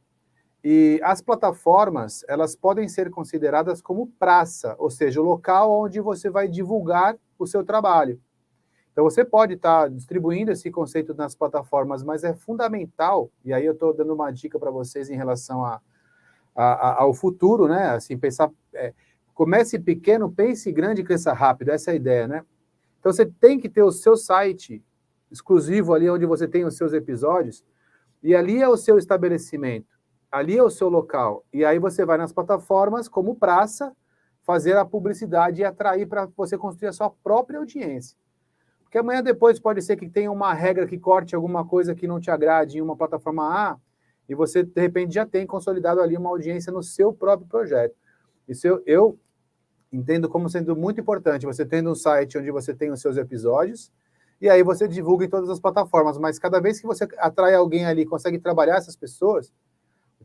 E as plataformas, elas podem ser consideradas como praça, ou seja, o local onde você vai divulgar o seu trabalho. Então, você pode estar tá distribuindo esse conceito nas plataformas, mas é fundamental, e aí eu estou dando uma dica para vocês em relação a, a, a, ao futuro, né? Assim, pensar. É, comece pequeno, pense grande e cresça rápido, essa é a ideia, né? Então, você tem que ter o seu site exclusivo ali onde você tem os seus episódios, e ali é o seu estabelecimento ali é o seu local. E aí você vai nas plataformas como praça fazer a publicidade e atrair para você construir a sua própria audiência. Porque amanhã depois pode ser que tenha uma regra que corte alguma coisa que não te agrade em uma plataforma A e você de repente já tem consolidado ali uma audiência no seu próprio projeto. Isso eu, eu entendo como sendo muito importante. Você tendo um site onde você tem os seus episódios e aí você divulga em todas as plataformas, mas cada vez que você atrai alguém ali, consegue trabalhar essas pessoas,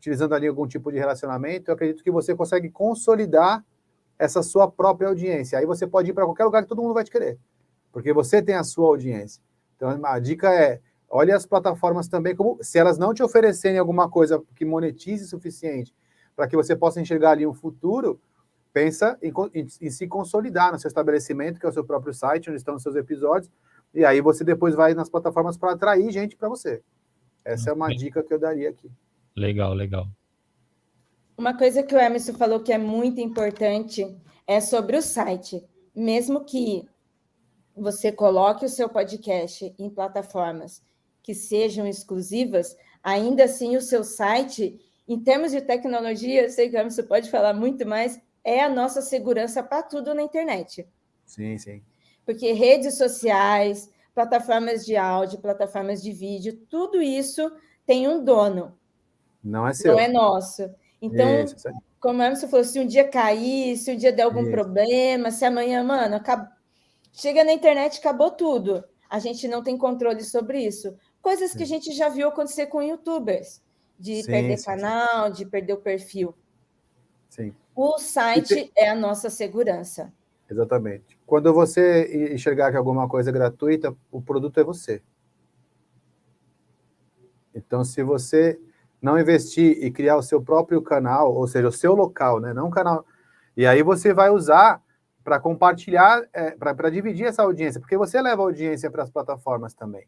utilizando ali algum tipo de relacionamento, eu acredito que você consegue consolidar essa sua própria audiência. Aí você pode ir para qualquer lugar que todo mundo vai te querer, porque você tem a sua audiência. Então a dica é, olhe as plataformas também como se elas não te oferecerem alguma coisa que monetize o suficiente para que você possa enxergar ali um futuro, pensa em, em, em, se consolidar no seu estabelecimento, que é o seu próprio site, onde estão os seus episódios, e aí você depois vai nas plataformas para atrair gente para você. Essa é uma dica que eu daria aqui. Legal, legal. Uma coisa que o Emerson falou que é muito importante é sobre o site. Mesmo que você coloque o seu podcast em plataformas que sejam exclusivas, ainda assim o seu site, em termos de tecnologia, eu sei que o Emerson pode falar muito mais, é a nossa segurança para tudo na internet. Sim, sim. Porque redes sociais, plataformas de áudio, plataformas de vídeo, tudo isso tem um dono. Não é seu. Não é nosso. Então, isso, como a Emerson falou, se um dia cair, se um dia der algum isso. problema, se amanhã, mano, chega na internet, acabou tudo. A gente não tem controle sobre isso. Coisas que a gente já viu acontecer com youtubers, de sim, perder sim, canal, sim. de perder o perfil. Sim. O site tem... é a nossa segurança. Exatamente. Quando você enxergar que alguma coisa é gratuita, o produto é você. Então, se você não investir e criar o seu próprio canal, ou seja, o seu local, né? Não canal. E aí você vai usar para compartilhar, é, para dividir essa audiência, porque você leva audiência para as plataformas também.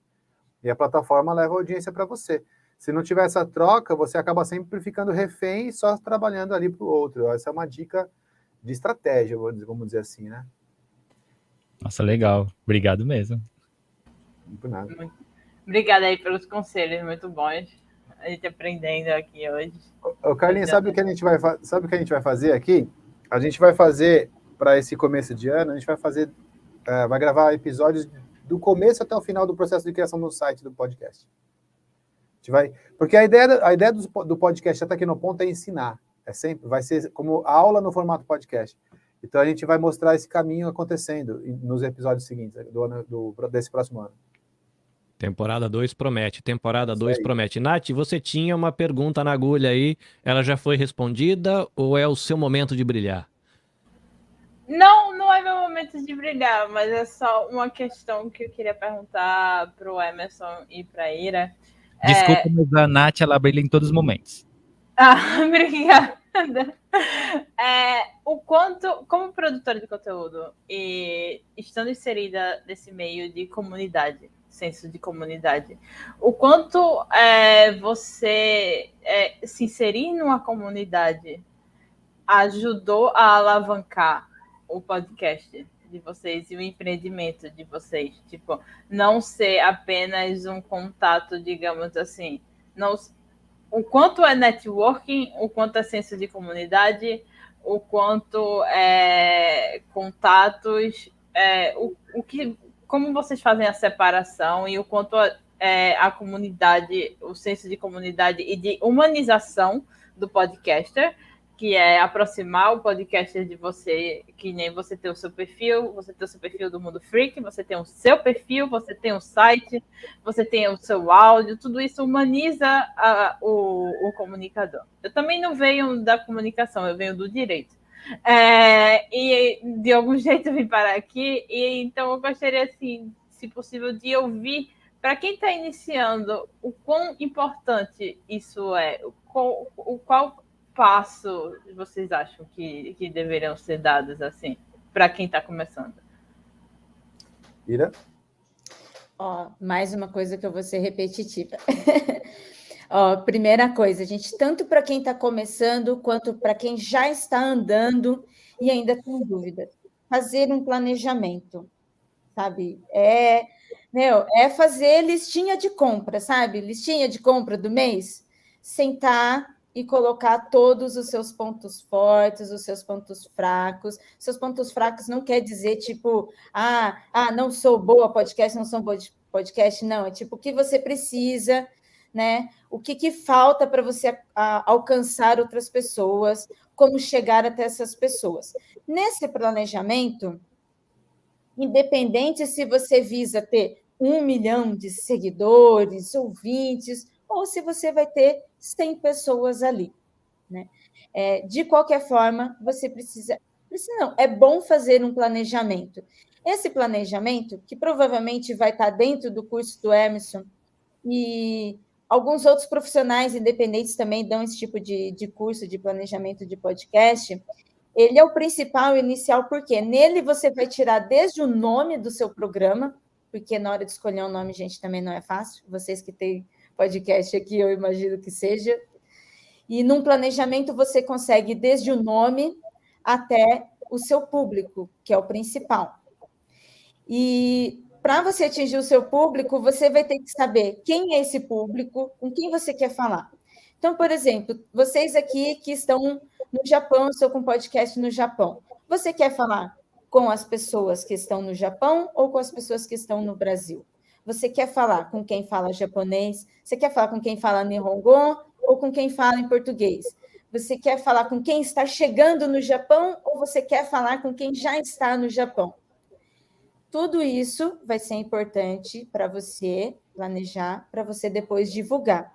E a plataforma leva audiência para você. Se não tiver essa troca, você acaba sempre ficando refém e só trabalhando ali para o outro. Essa é uma dica de estratégia, vamos dizer assim, né? Nossa, legal. Obrigado mesmo. Não por nada. Obrigada aí pelos conselhos, muito bons a gente aprendendo aqui hoje. Ô, Carlinhos, sabe o que a gente vai sabe o que a gente vai fazer aqui? A gente vai fazer para esse começo de ano, a gente vai fazer uh, vai gravar episódios do começo até o final do processo de criação do site do podcast. A gente vai, porque a ideia a ideia do, do podcast até aqui no ponto é ensinar, é sempre vai ser como aula no formato podcast. Então a gente vai mostrar esse caminho acontecendo nos episódios seguintes do ano do, desse próximo ano. Temporada 2 promete, temporada 2 promete. Nath, você tinha uma pergunta na agulha aí, ela já foi respondida ou é o seu momento de brilhar? Não, não é meu momento de brilhar, mas é só uma questão que eu queria perguntar para o Emerson e para a Ira. Desculpa, é... mas a Nath ela brilha em todos os momentos. Ah, obrigada. É, o quanto, como produtora de conteúdo e estando inserida nesse meio de comunidade, senso de comunidade. O quanto é, você é, se inserir numa comunidade ajudou a alavancar o podcast de vocês e o empreendimento de vocês? Tipo, não ser apenas um contato, digamos assim, não, o quanto é networking, o quanto é senso de comunidade, o quanto é contatos, é, o, o que como vocês fazem a separação e o quanto a, é, a comunidade, o senso de comunidade e de humanização do podcaster, que é aproximar o podcaster de você, que nem você tem o seu perfil, você tem o seu perfil do Mundo Freak, você tem o seu perfil, você tem o site, você tem o seu áudio, tudo isso humaniza a, o, o comunicador. Eu também não venho da comunicação, eu venho do direito. É, e de algum jeito eu vim parar aqui, e então eu gostaria, assim, se possível, de ouvir para quem está iniciando o quão importante isso é, o qual, o qual passo vocês acham que, que deveriam ser dados assim para quem está começando? Ira? Ó, mais uma coisa que eu vou ser repetitiva. Ó, primeira coisa, gente, tanto para quem está começando quanto para quem já está andando e ainda tem dúvida, fazer um planejamento, sabe? É, meu, é fazer listinha de compra, sabe? Listinha de compra do mês, sentar e colocar todos os seus pontos fortes, os seus pontos fracos. Seus pontos fracos não quer dizer tipo, ah, ah, não sou boa podcast, não sou boa podcast, não. É tipo o que você precisa, né? O que, que falta para você a, alcançar outras pessoas, como chegar até essas pessoas. Nesse planejamento, independente se você visa ter um milhão de seguidores, ouvintes, ou se você vai ter 100 pessoas ali. Né? É, de qualquer forma, você precisa. Precisa não, é bom fazer um planejamento. Esse planejamento, que provavelmente vai estar dentro do curso do Emerson, e alguns outros profissionais independentes também dão esse tipo de, de curso de planejamento de podcast. Ele é o principal inicial, porque nele você vai tirar desde o nome do seu programa, porque na hora de escolher um nome, gente, também não é fácil. Vocês que têm podcast aqui, eu imagino que seja. E num planejamento você consegue desde o nome até o seu público, que é o principal. E para você atingir o seu público, você vai ter que saber quem é esse público, com quem você quer falar. Então, por exemplo, vocês aqui que estão no Japão, estou com podcast no Japão. Você quer falar com as pessoas que estão no Japão ou com as pessoas que estão no Brasil? Você quer falar com quem fala japonês? Você quer falar com quem fala Nihongo ou com quem fala em português? Você quer falar com quem está chegando no Japão ou você quer falar com quem já está no Japão? Tudo isso vai ser importante para você planejar, para você depois divulgar.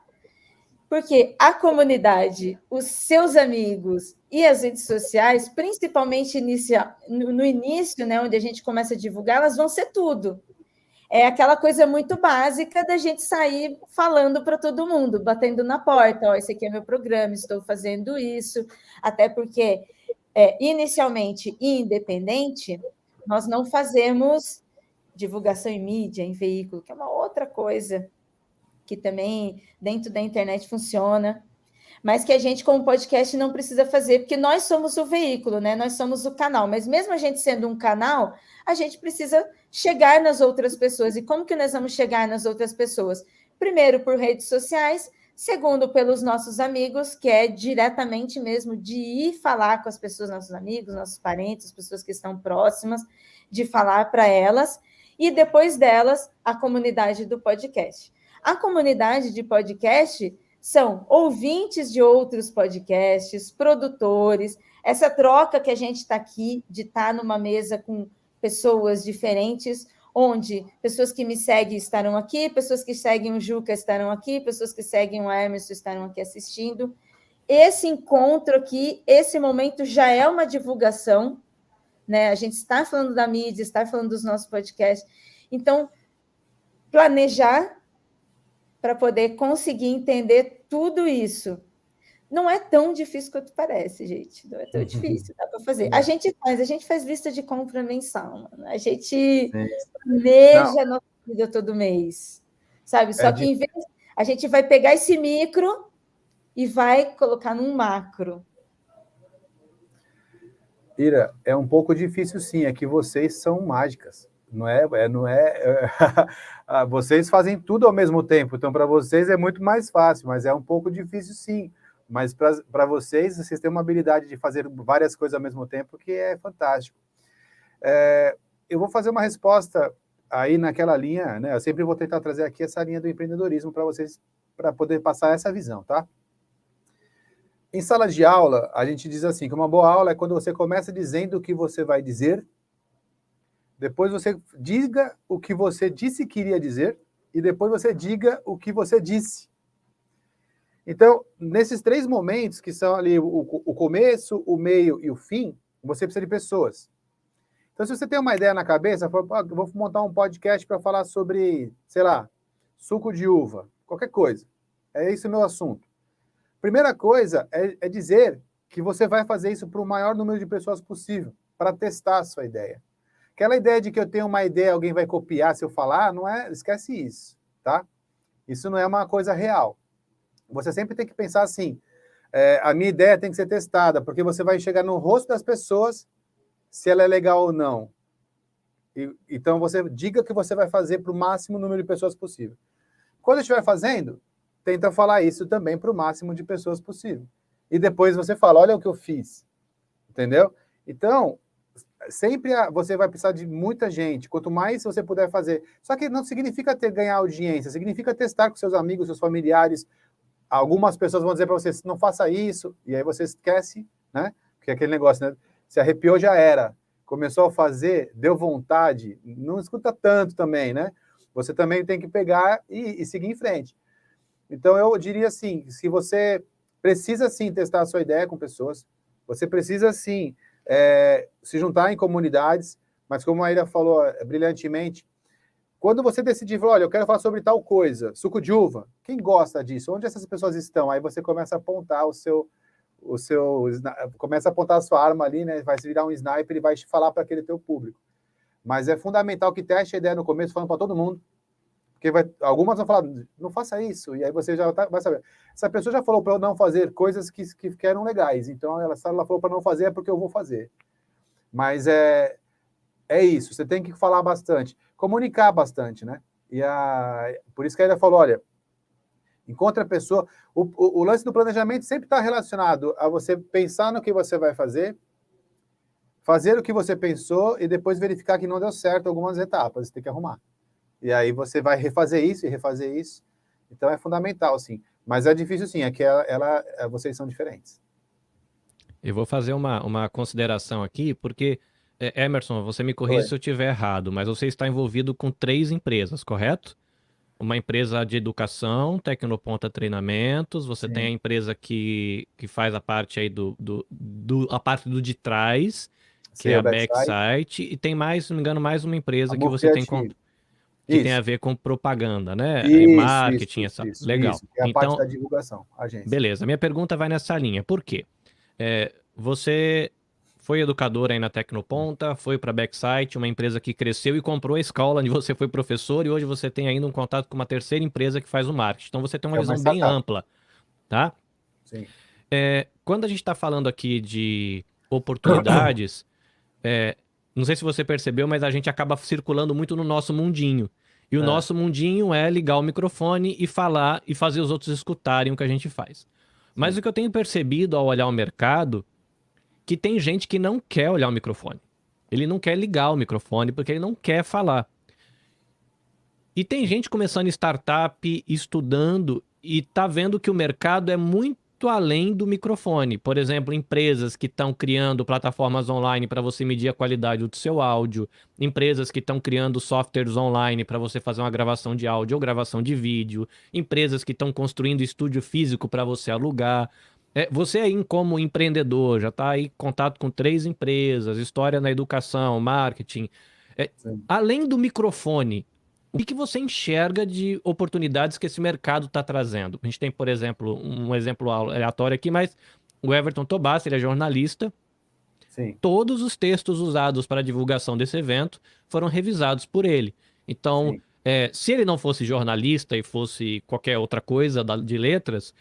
Porque a comunidade, os seus amigos e as redes sociais, principalmente inicia, no início, né, onde a gente começa a divulgar, elas vão ser tudo é aquela coisa muito básica da gente sair falando para todo mundo, batendo na porta, ó, esse aqui é meu programa, estou fazendo isso, até porque é, inicialmente independente, nós não fazemos divulgação em mídia, em veículo, que é uma outra coisa que também dentro da internet funciona, mas que a gente, como podcast, não precisa fazer, porque nós somos o veículo, né? Nós somos o canal. Mas mesmo a gente sendo um canal, a gente precisa chegar nas outras pessoas. E como que nós vamos chegar nas outras pessoas? Primeiro, por redes sociais, segundo, pelos nossos amigos, que é diretamente mesmo de ir falar com as pessoas, nossos amigos, nossos parentes, as pessoas que estão próximas, de falar para elas, e depois delas, a comunidade do podcast. A comunidade de podcast são ouvintes de outros podcasts, produtores, essa troca que a gente está aqui, de estar tá numa mesa com pessoas diferentes, onde pessoas que me seguem estarão aqui, pessoas que seguem o Juca estarão aqui, pessoas que seguem o Emerson estarão aqui assistindo. Esse encontro aqui, esse momento já é uma divulgação, né? A gente está falando da mídia, está falando dos nossos podcasts. Então, planejar para poder conseguir entender tudo isso não é tão difícil quanto parece, gente. Não é tão uhum. difícil, dá para fazer. A gente faz, a gente faz lista de compra mensal, mano. a gente planeja a nossa vida todo mês, sabe? Só é que de... em vez a gente vai pegar esse micro e vai colocar num macro. Ira, é um pouco difícil sim, é que vocês são mágicas. Não é, é não é, é vocês fazem tudo ao mesmo tempo, então para vocês é muito mais fácil, mas é um pouco difícil sim mas para vocês, vocês têm uma habilidade de fazer várias coisas ao mesmo tempo que é fantástico. É, eu vou fazer uma resposta aí naquela linha, né? Eu sempre vou tentar trazer aqui essa linha do empreendedorismo para vocês, para poder passar essa visão, tá? Em sala de aula, a gente diz assim, que uma boa aula é quando você começa dizendo o que você vai dizer, depois você diga o que você disse que iria dizer, e depois você diga o que você disse. Então, nesses três momentos, que são ali o, o começo, o meio e o fim, você precisa de pessoas. Então, se você tem uma ideia na cabeça, vou montar um podcast para falar sobre, sei lá, suco de uva, qualquer coisa. É esse o meu assunto. Primeira coisa é, é dizer que você vai fazer isso para o maior número de pessoas possível, para testar a sua ideia. Aquela ideia de que eu tenho uma ideia, alguém vai copiar se eu falar, não é, esquece isso, tá? Isso não é uma coisa real. Você sempre tem que pensar assim: é, a minha ideia tem que ser testada, porque você vai chegar no rosto das pessoas se ela é legal ou não. E, então você diga que você vai fazer para o máximo número de pessoas possível. Quando estiver fazendo, tenta falar isso também para o máximo de pessoas possível. E depois você fala: olha o que eu fiz. Entendeu? Então, sempre você vai precisar de muita gente. Quanto mais você puder fazer. Só que não significa ter ganhar audiência, significa testar com seus amigos, seus familiares. Algumas pessoas vão dizer para você: não faça isso, e aí você esquece, né? Porque aquele negócio, né? Se arrepiou, já era. Começou a fazer, deu vontade, não escuta tanto também, né? Você também tem que pegar e, e seguir em frente. Então, eu diria assim: se você precisa sim testar a sua ideia com pessoas, você precisa sim é, se juntar em comunidades, mas como a Ira falou é, brilhantemente, quando você decidir, olha, eu quero falar sobre tal coisa, suco de uva, quem gosta disso? Onde essas pessoas estão? Aí você começa a apontar o seu, o seu, começa a apontar a sua arma ali, né? Vai virar um sniper e vai te falar para aquele teu público. Mas é fundamental que teste a ideia no começo, falando para todo mundo, porque vai, algumas vão falar, não faça isso, e aí você já tá, vai saber. Essa pessoa já falou para eu não fazer coisas que, que, que eram legais, então ela, ela falou para não fazer é porque eu vou fazer. Mas é, é isso, você tem que falar bastante, comunicar bastante, né? E a, por isso que ela falou: olha, encontre a pessoa. O, o, o lance do planejamento sempre está relacionado a você pensar no que você vai fazer, fazer o que você pensou e depois verificar que não deu certo algumas etapas, você tem que arrumar. E aí você vai refazer isso e refazer isso. Então é fundamental, sim. Mas é difícil, sim. É que ela, ela é, vocês são diferentes. Eu vou fazer uma, uma consideração aqui, porque, Emerson, você me corrija se eu estiver errado, mas você está envolvido com três empresas, correto? Uma empresa de educação, Tecnoponta Treinamentos, você Sim. tem a empresa que, que faz a parte aí do, do, do a parte do de trás, que Sim, é a Backsite, e tem mais, se não me engano, mais uma empresa que você tem contato que isso. tem a ver com propaganda, né? Isso, marketing, isso, essa. Legal. Isso. É a então, parte da divulgação, agência. Beleza. Minha pergunta vai nessa linha. Por quê? É, você foi educador aí na Tecnoponta, foi para Backsite, uma empresa que cresceu e comprou a escola onde você foi professor e hoje você tem ainda um contato com uma terceira empresa que faz o marketing. Então você tem uma é visão bem ampla, tá? Sim. É, quando a gente está falando aqui de oportunidades, é, não sei se você percebeu, mas a gente acaba circulando muito no nosso mundinho. E o é. nosso mundinho é ligar o microfone e falar e fazer os outros escutarem o que a gente faz. Mas Sim. o que eu tenho percebido ao olhar o mercado, que tem gente que não quer olhar o microfone. Ele não quer ligar o microfone porque ele não quer falar. E tem gente começando startup, estudando e tá vendo que o mercado é muito além do microfone. Por exemplo, empresas que estão criando plataformas online para você medir a qualidade do seu áudio, empresas que estão criando softwares online para você fazer uma gravação de áudio ou gravação de vídeo, empresas que estão construindo estúdio físico para você alugar. É, você aí, como empreendedor, já está aí em contato com três empresas, história na educação, marketing. É, além do microfone, o que você enxerga de oportunidades que esse mercado está trazendo? A gente tem, por exemplo, um exemplo aleatório aqui, mas o Everton Tobas, ele é jornalista. Sim. Todos os textos usados para a divulgação desse evento foram revisados por ele. Então, é, se ele não fosse jornalista e fosse qualquer outra coisa de letras,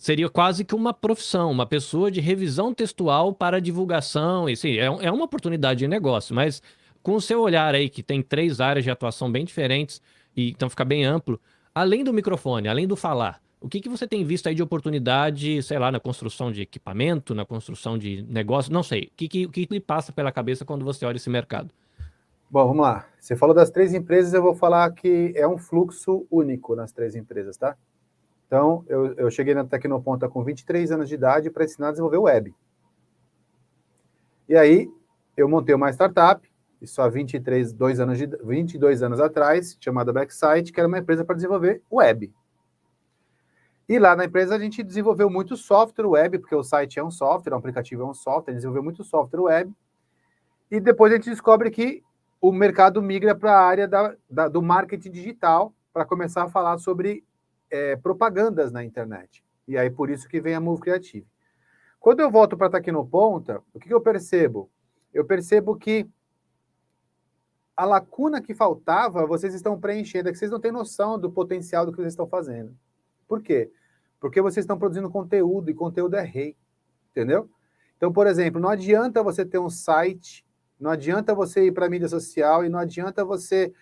seria quase que uma profissão, uma pessoa de revisão textual para divulgação. E, sim, é, é uma oportunidade de negócio, mas com o seu olhar aí, que tem três áreas de atuação bem diferentes, e então fica bem amplo, além do microfone, além do falar, o que, que você tem visto aí de oportunidade, sei lá, na construção de equipamento, na construção de negócio, não sei. O que, que, que lhe passa pela cabeça quando você olha esse mercado? Bom, vamos lá. Você falou das três empresas, eu vou falar que é um fluxo único nas três empresas, tá? Então, eu, eu cheguei na Tecnoponta com 23 anos de idade para ensinar a desenvolver web. E aí, eu montei uma startup, isso há 23, dois anos de, 22 anos atrás, chamada Backsite, que era uma empresa para desenvolver web. E lá na empresa a gente desenvolveu muito software web, porque o site é um software, o aplicativo é um software, a gente desenvolveu muito software web. E depois a gente descobre que o mercado migra para a área da, da, do marketing digital para começar a falar sobre é, propagandas na internet. E aí por isso que vem a Move Creative. Quando eu volto para estar aqui no Ponta, o que, que eu percebo? Eu percebo que a lacuna que faltava, vocês estão preenchendo, é que vocês não têm noção do potencial do que vocês estão fazendo. Por quê? Porque vocês estão produzindo conteúdo e conteúdo é rei, entendeu? Então, por exemplo, não adianta você ter um site, não adianta você ir para a mídia social e não adianta você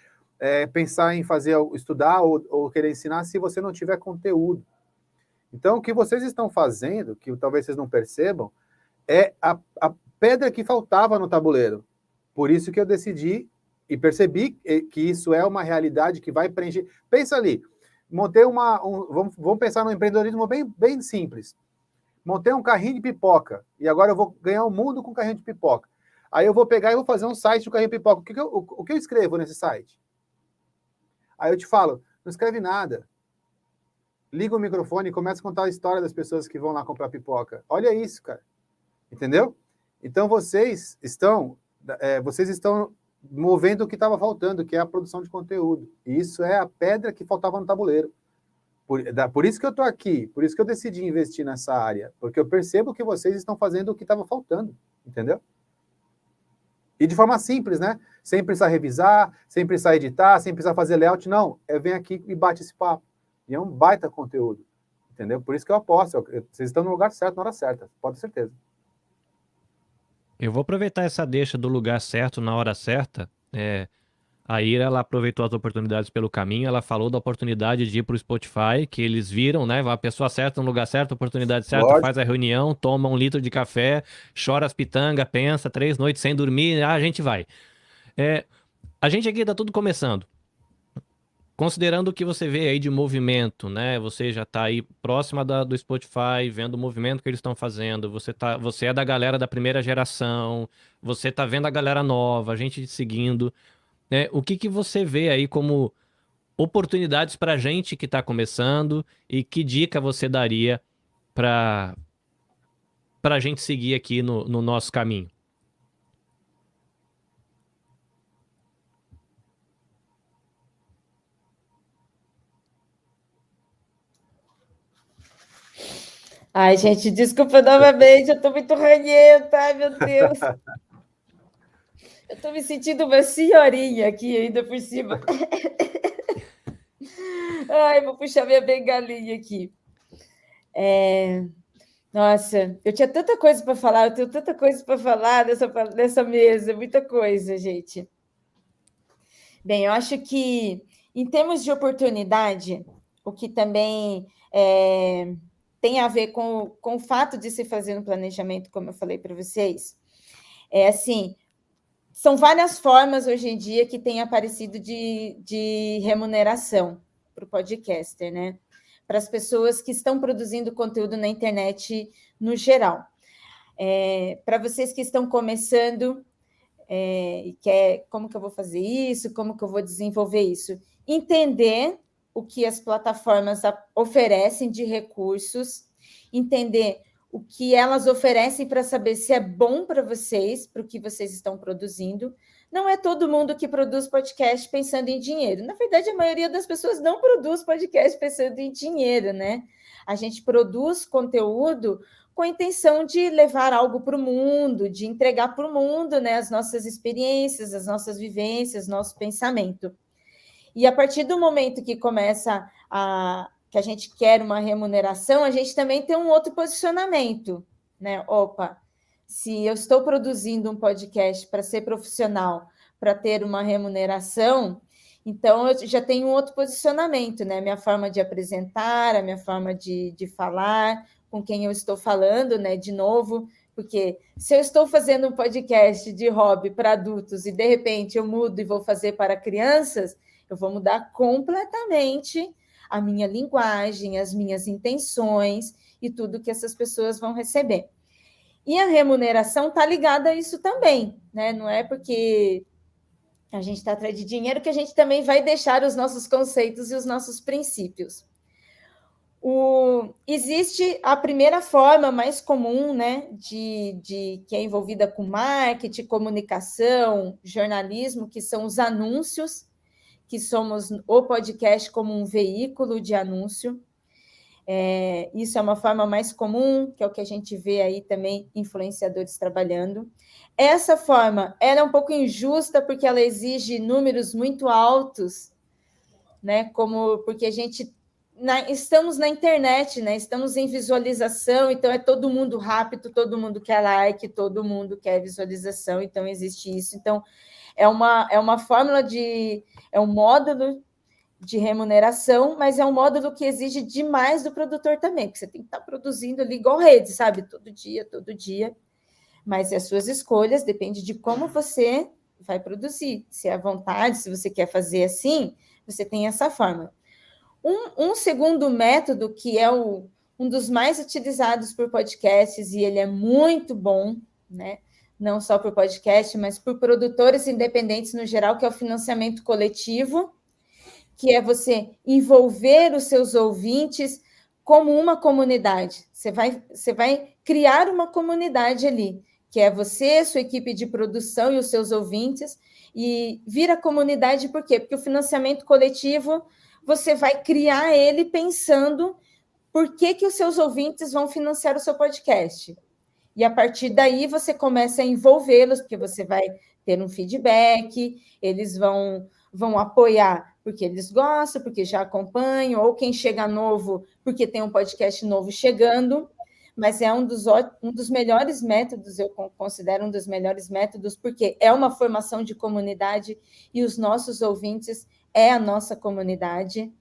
é, pensar em fazer, estudar ou, ou querer ensinar se você não tiver conteúdo. Então, o que vocês estão fazendo, que talvez vocês não percebam, é a, a pedra que faltava no tabuleiro. Por isso que eu decidi e percebi que isso é uma realidade que vai preencher. Pensa ali, montei uma. Um, vamos, vamos pensar no empreendedorismo bem, bem simples. Montei um carrinho de pipoca e agora eu vou ganhar o mundo com carrinho de pipoca. Aí eu vou pegar e vou fazer um site do carrinho de pipoca. O que, que eu, o, o que eu escrevo nesse site? Aí eu te falo, não escreve nada. Liga o microfone e começa a contar a história das pessoas que vão lá comprar pipoca. Olha isso, cara. Entendeu? Então vocês estão, é, vocês estão movendo o que estava faltando, que é a produção de conteúdo. E isso é a pedra que faltava no tabuleiro. Por, da, por isso que eu estou aqui, por isso que eu decidi investir nessa área, porque eu percebo que vocês estão fazendo o que estava faltando, entendeu? E de forma simples, né? Sem precisar revisar, sem precisar editar, sem precisar fazer layout, não. É vem aqui e bate esse papo. E é um baita conteúdo, entendeu? Por isso que eu aposto. Vocês estão no lugar certo, na hora certa, pode ter certeza. Eu vou aproveitar essa deixa do lugar certo na hora certa. É, a Ira ela aproveitou as oportunidades pelo caminho, ela falou da oportunidade de ir para o Spotify, que eles viram, né? A pessoa certa no lugar certo, oportunidade certa, Pode. faz a reunião, toma um litro de café, chora as pitangas, pensa, três noites sem dormir, ah, a gente vai. É, a gente aqui está tudo começando. Considerando o que você vê aí de movimento, né? Você já está aí próxima da, do Spotify, vendo o movimento que eles estão fazendo. Você, tá, você é da galera da primeira geração, você está vendo a galera nova, a gente seguindo. Né? O que, que você vê aí como oportunidades para a gente que está começando e que dica você daria para a gente seguir aqui no, no nosso caminho? Ai, gente, desculpa novamente, eu tô muito ranhenta, ai meu Deus. Eu tô me sentindo uma senhorinha aqui ainda por cima. Ai, vou puxar minha bengalinha aqui. É... Nossa, eu tinha tanta coisa para falar, eu tenho tanta coisa para falar nessa, nessa mesa, muita coisa, gente. Bem, eu acho que, em termos de oportunidade, o que também é, tem a ver com, com o fato de se fazer um planejamento, como eu falei para vocês. É assim, são várias formas hoje em dia que tem aparecido de, de remuneração para o podcaster, né? Para as pessoas que estão produzindo conteúdo na internet no geral. É, para vocês que estão começando é, e quer como que eu vou fazer isso, como que eu vou desenvolver isso, entender o que as plataformas oferecem de recursos, entender o que elas oferecem para saber se é bom para vocês, para o que vocês estão produzindo. Não é todo mundo que produz podcast pensando em dinheiro. Na verdade, a maioria das pessoas não produz podcast pensando em dinheiro, né? A gente produz conteúdo com a intenção de levar algo para o mundo, de entregar para o mundo né, as nossas experiências, as nossas vivências, nosso pensamento. E a partir do momento que começa a que a gente quer uma remuneração, a gente também tem um outro posicionamento, né? Opa, se eu estou produzindo um podcast para ser profissional, para ter uma remuneração, então eu já tenho um outro posicionamento, né? Minha forma de apresentar, a minha forma de, de falar, com quem eu estou falando, né? De novo, porque se eu estou fazendo um podcast de hobby para adultos e de repente eu mudo e vou fazer para crianças, eu vou mudar completamente a minha linguagem, as minhas intenções e tudo que essas pessoas vão receber. E a remuneração está ligada a isso também, né? Não é porque a gente está atrás de dinheiro que a gente também vai deixar os nossos conceitos e os nossos princípios. O, existe a primeira forma mais comum, né, de, de que é envolvida com marketing, comunicação, jornalismo, que são os anúncios, que somos o podcast como um veículo de anúncio. É, isso é uma forma mais comum, que é o que a gente vê aí também influenciadores trabalhando. Essa forma era é um pouco injusta porque ela exige números muito altos, né? Como porque a gente na, estamos na internet, né? Estamos em visualização, então é todo mundo rápido, todo mundo quer like, todo mundo quer visualização, então existe isso. Então é uma, é uma fórmula de é um módulo de remuneração, mas é um módulo que exige demais do produtor também, porque você tem que estar produzindo ali igual rede, sabe? Todo dia, todo dia. Mas as suas escolhas depende de como você vai produzir. Se é à vontade, se você quer fazer assim, você tem essa forma. Um, um segundo método, que é o, um dos mais utilizados por podcasts, e ele é muito bom, né? Não só por podcast, mas por produtores independentes no geral, que é o financiamento coletivo, que é você envolver os seus ouvintes como uma comunidade. Você vai, você vai criar uma comunidade ali, que é você, sua equipe de produção e os seus ouvintes, e vira comunidade por quê? Porque o financiamento coletivo você vai criar ele pensando por que, que os seus ouvintes vão financiar o seu podcast. E a partir daí você começa a envolvê-los, porque você vai ter um feedback, eles vão, vão apoiar porque eles gostam, porque já acompanham, ou quem chega novo porque tem um podcast novo chegando. Mas é um dos, um dos melhores métodos, eu considero um dos melhores métodos, porque é uma formação de comunidade e os nossos ouvintes é a nossa comunidade.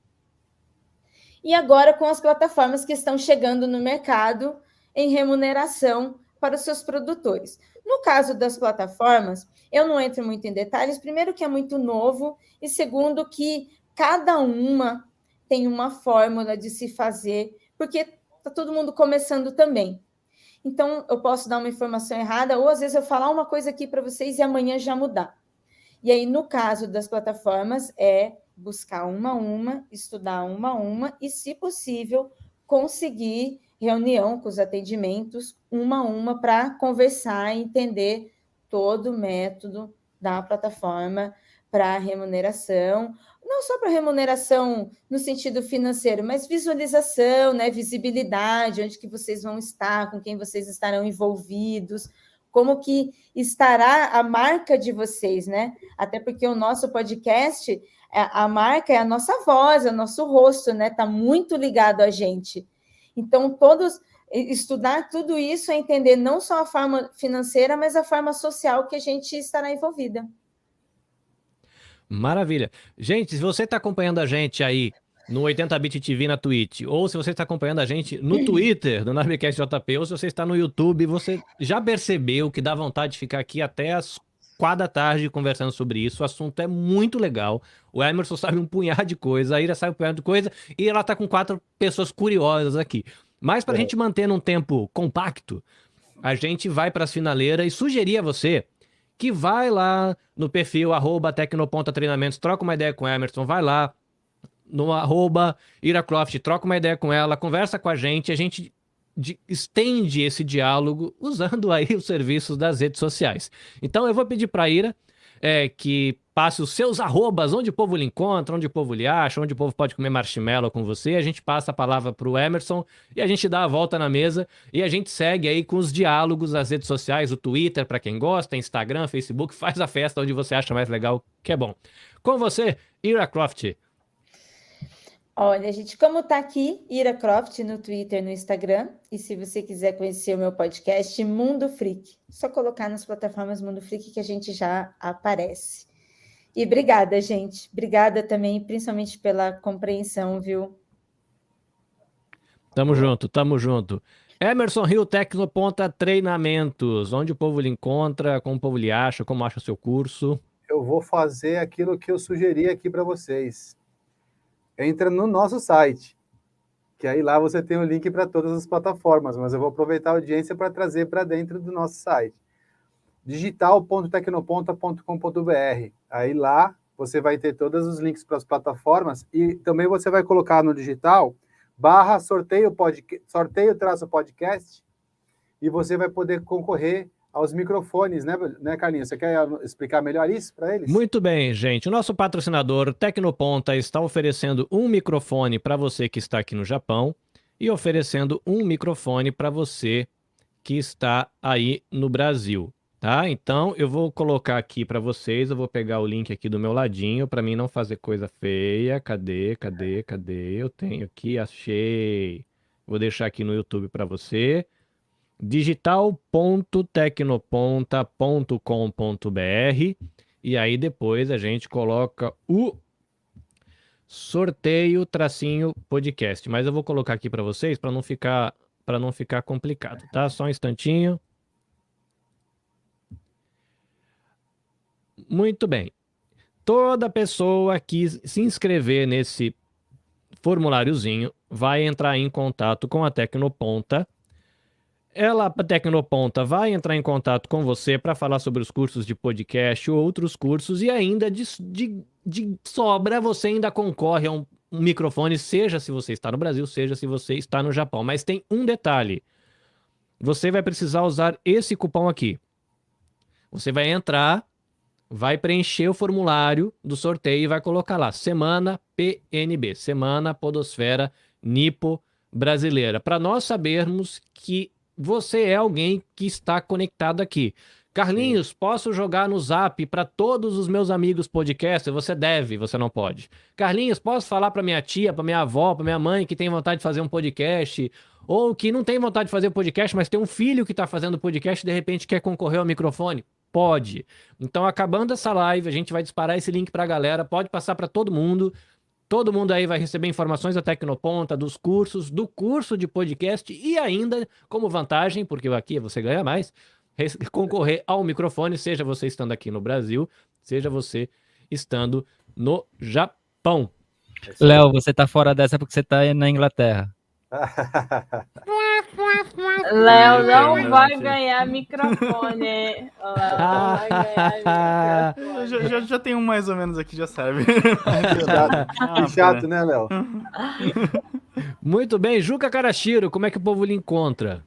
E agora com as plataformas que estão chegando no mercado em remuneração para os seus produtores. No caso das plataformas, eu não entro muito em detalhes, primeiro que é muito novo, e segundo que cada uma tem uma fórmula de se fazer, porque está todo mundo começando também. Então, eu posso dar uma informação errada, ou às vezes eu falar uma coisa aqui para vocês e amanhã já mudar. E aí, no caso das plataformas, é buscar uma a uma, estudar uma a uma e, se possível, conseguir reunião com os atendimentos, uma a uma, para conversar e entender todo o método da plataforma para remuneração, não só para remuneração no sentido financeiro, mas visualização, né, visibilidade, onde que vocês vão estar, com quem vocês estarão envolvidos, como que estará a marca de vocês, né? Até porque o nosso podcast, é, a marca é a nossa voz, é o nosso rosto, né? Está muito ligado a gente. Então, todos estudar tudo isso é entender não só a forma financeira, mas a forma social que a gente estará envolvida. Maravilha. Gente, se você está acompanhando a gente aí no 80bit TV na Twitch, ou se você está acompanhando a gente no Twitter, do Narbcast JP, ou se você está no YouTube, você já percebeu que dá vontade de ficar aqui até as quatro da tarde conversando sobre isso. O assunto é muito legal. O Emerson sabe um punhado de coisa, a Ira sabe um punhado de coisa, e ela está com quatro pessoas curiosas aqui. Mas para a é. gente manter num tempo compacto, a gente vai para as finaleiras e sugerir a você que vai lá no perfil arroba Tecnoponta Treinamentos, troca uma ideia com o Emerson, vai lá, no arroba Iracroft, troca uma ideia com ela, conversa com a gente, a gente de, estende esse diálogo usando aí os serviços das redes sociais. Então eu vou pedir para a Ira é, que passe os seus arrobas, onde o povo lhe encontra, onde o povo lhe acha, onde o povo pode comer marshmallow com você. A gente passa a palavra para o Emerson e a gente dá a volta na mesa e a gente segue aí com os diálogos nas redes sociais, o Twitter para quem gosta, Instagram, Facebook, faz a festa onde você acha mais legal, que é bom. Com você, Ira Croft. Olha, gente, como tá aqui, Ira Croft no Twitter, no Instagram, e se você quiser conhecer o meu podcast, Mundo Freak, só colocar nas plataformas Mundo Freak que a gente já aparece. E obrigada, gente. Obrigada também, principalmente pela compreensão, viu? Tamo junto, tamo junto. Emerson Rio Tecnoponta Treinamentos, onde o povo lhe encontra, como o povo lhe acha, como acha o seu curso. Eu vou fazer aquilo que eu sugeri aqui para vocês entra no nosso site, que aí lá você tem o link para todas as plataformas, mas eu vou aproveitar a audiência para trazer para dentro do nosso site. digital.tecnoponta.com.br. Aí lá você vai ter todos os links para as plataformas e também você vai colocar no digital barra sorteio, podcast, sorteio traço podcast e você vai poder concorrer aos microfones, né, né Carlinhos? Você quer explicar melhor isso para eles? Muito bem, gente. O nosso patrocinador Tecnoponta está oferecendo um microfone para você que está aqui no Japão e oferecendo um microfone para você que está aí no Brasil. Tá? Então eu vou colocar aqui para vocês, eu vou pegar o link aqui do meu ladinho para mim não fazer coisa feia. Cadê? Cadê? Cadê? Eu tenho aqui, achei. Vou deixar aqui no YouTube para você digital.tecnoponta.com.br e aí depois a gente coloca o sorteio tracinho podcast, mas eu vou colocar aqui para vocês para não ficar para não ficar complicado, tá? Só um instantinho. Muito bem. Toda pessoa que se inscrever nesse formuláriozinho vai entrar em contato com a Tecnoponta ela, a Tecnoponta, vai entrar em contato com você para falar sobre os cursos de podcast ou outros cursos e ainda de, de, de sobra você ainda concorre a um, um, microfone, seja se você está no Brasil, seja se você está no Japão. Mas tem um detalhe: você vai precisar usar esse cupom aqui. Você vai entrar, vai preencher o formulário do sorteio e vai colocar lá Semana PNB, Semana Podosfera Nipo Brasileira, para nós sabermos que você é alguém que está conectado aqui. Carlinhos, Sim. posso jogar no zap para todos os meus amigos podcasters? Você deve, você não pode. Carlinhos, posso falar para minha tia, para minha avó, para minha mãe que tem vontade de fazer um podcast? Ou que não tem vontade de fazer um podcast, mas tem um filho que está fazendo podcast e de repente quer concorrer ao microfone? Pode. Então, acabando essa live, a gente vai disparar esse link para a galera. Pode passar para todo mundo. Todo mundo aí vai receber informações da Tecnoponta, dos cursos, do curso de podcast e ainda, como vantagem, porque aqui você ganha mais, concorrer ao microfone, seja você estando aqui no Brasil, seja você estando no Japão. Léo, você tá fora dessa porque você tá na Inglaterra. Léo não vai ganhar microfone. Léo não vai ganhar microfone. Já, já, já tem um mais ou menos aqui, já serve. que chato, né, Léo? Muito bem, Juca Karashiro, como é que o povo lhe encontra?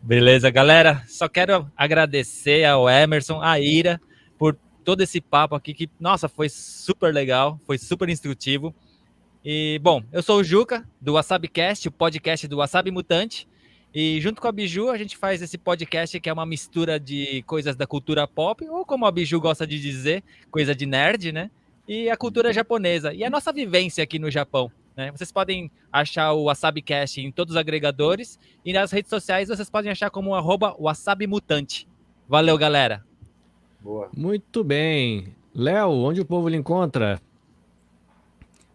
Beleza, galera. Só quero agradecer ao Emerson, à Ira, por todo esse papo aqui que, nossa, foi super legal, foi super instrutivo. E, bom, eu sou o Juca, do WasabiCast, o podcast do Wasabi Mutante. E junto com a Biju, a gente faz esse podcast que é uma mistura de coisas da cultura pop, ou como a Biju gosta de dizer, coisa de nerd, né? E a cultura japonesa. E a nossa vivência aqui no Japão. Né? Vocês podem achar o WasabiCast em todos os agregadores. E nas redes sociais vocês podem achar como arroba WasabiMutante. Valeu, galera. Boa. Muito bem. Léo, onde o povo lhe encontra?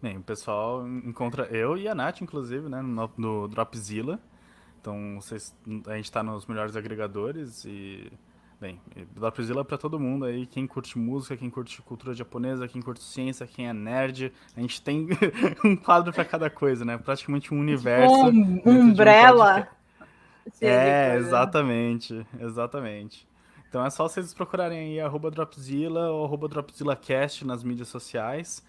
Bem, o pessoal encontra eu e a Nath, inclusive, né, no, no Dropzilla. Então, vocês, a gente está nos melhores agregadores e, bem, Dropzilla é para todo mundo aí, quem curte música, quem curte cultura japonesa, quem curte ciência, quem é nerd. A gente tem um quadro para cada coisa, né? Praticamente um universo. Um, umbrella. Um é, exatamente, exatamente. Então é só vocês procurarem aí arroba Dropzilla ou arroba DropzillaCast nas mídias sociais.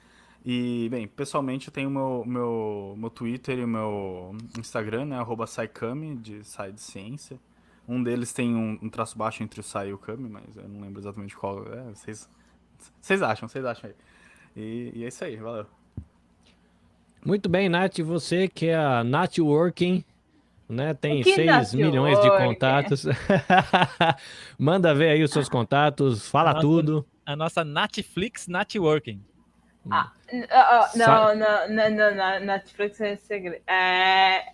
E, bem, pessoalmente eu tenho o meu, meu, meu Twitter e o meu Instagram, né? Arroba Saikami, de Sai de Ciência. Um deles tem um, um, traço baixo entre o Sai e o Kami, mas eu não lembro exatamente qual é. Vocês, vocês acham, vocês acham aí. E, e é isso aí, valeu. Muito bem, Nath, você que é a Networking, né? Tem 6 milhões de contatos. Manda ver aí os seus contatos, fala a tudo. Nossa, a nossa Netflix Networking. Ah, uh, não, não, não, não, não, Netflix é segredo. É...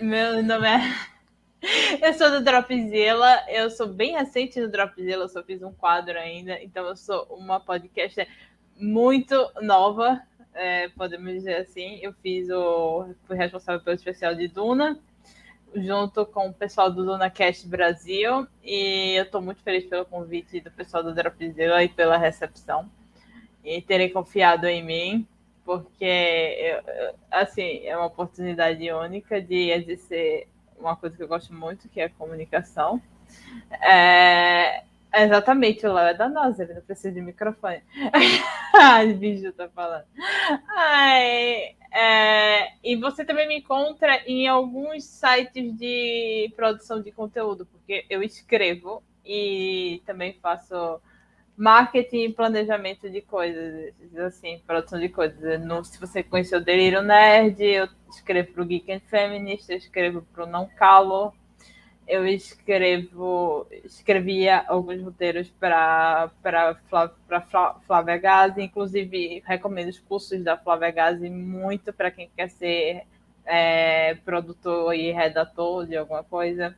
Meu nome é. Eu sou do Dropzilla, eu sou bem recente no Dropzilla, eu só fiz um quadro ainda, então eu sou uma podcaster muito nova, é, podemos dizer assim. Eu fiz o. fui responsável pelo especial de Duna, junto com o pessoal do DunaCast Brasil, e eu estou muito feliz pelo convite do pessoal do Dropzilla e pela recepção e terem confiado em mim, porque, assim, é uma oportunidade única de exercer uma coisa que eu gosto muito, que é a comunicação. É, Exatamente, o Léo é da nossa, ele não precisa de microfone. Ai, bicho tá falando. Ai, é, e você também me encontra em alguns sites de produção de conteúdo, porque eu escrevo e também faço marketing e planejamento de coisas, assim, produção de coisas. No, se você conheceu o Delírio Nerd, eu escrevo para o Geek and Feminist, eu escrevo para o Não Calo, eu escrevo, escrevia alguns roteiros para Flávia Gazi, inclusive recomendo os cursos da Flávia Gazi muito para quem quer ser é, produtor e redator de alguma coisa.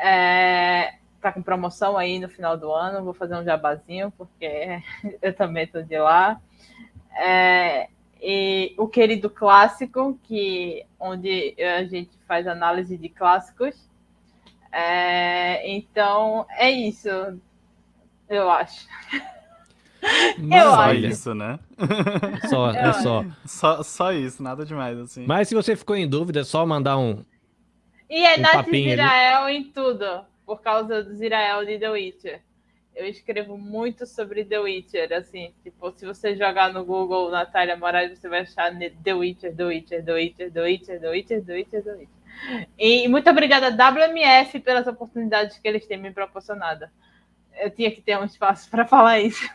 É, tá com promoção aí no final do ano, vou fazer um jabazinho, porque eu também estou de lá. É, e o querido clássico, que onde a gente faz análise de clássicos. É, então, é isso, eu acho. Mas eu só acho. isso, né? Só, é só. só. Só isso, nada demais, assim. Mas se você ficou em dúvida, é só mandar um. E é um Nath Israel ali. em tudo, por causa do Israel de The Witcher. Eu escrevo muito sobre The Witcher, assim, tipo, se você jogar no Google Natália Moraes, você vai achar The Witcher, The Witcher, The Witcher, The Witcher, The Witcher, The Witcher, The Witcher. E muito obrigada, WMF, pelas oportunidades que eles têm me proporcionado. Eu tinha que ter um espaço para falar isso.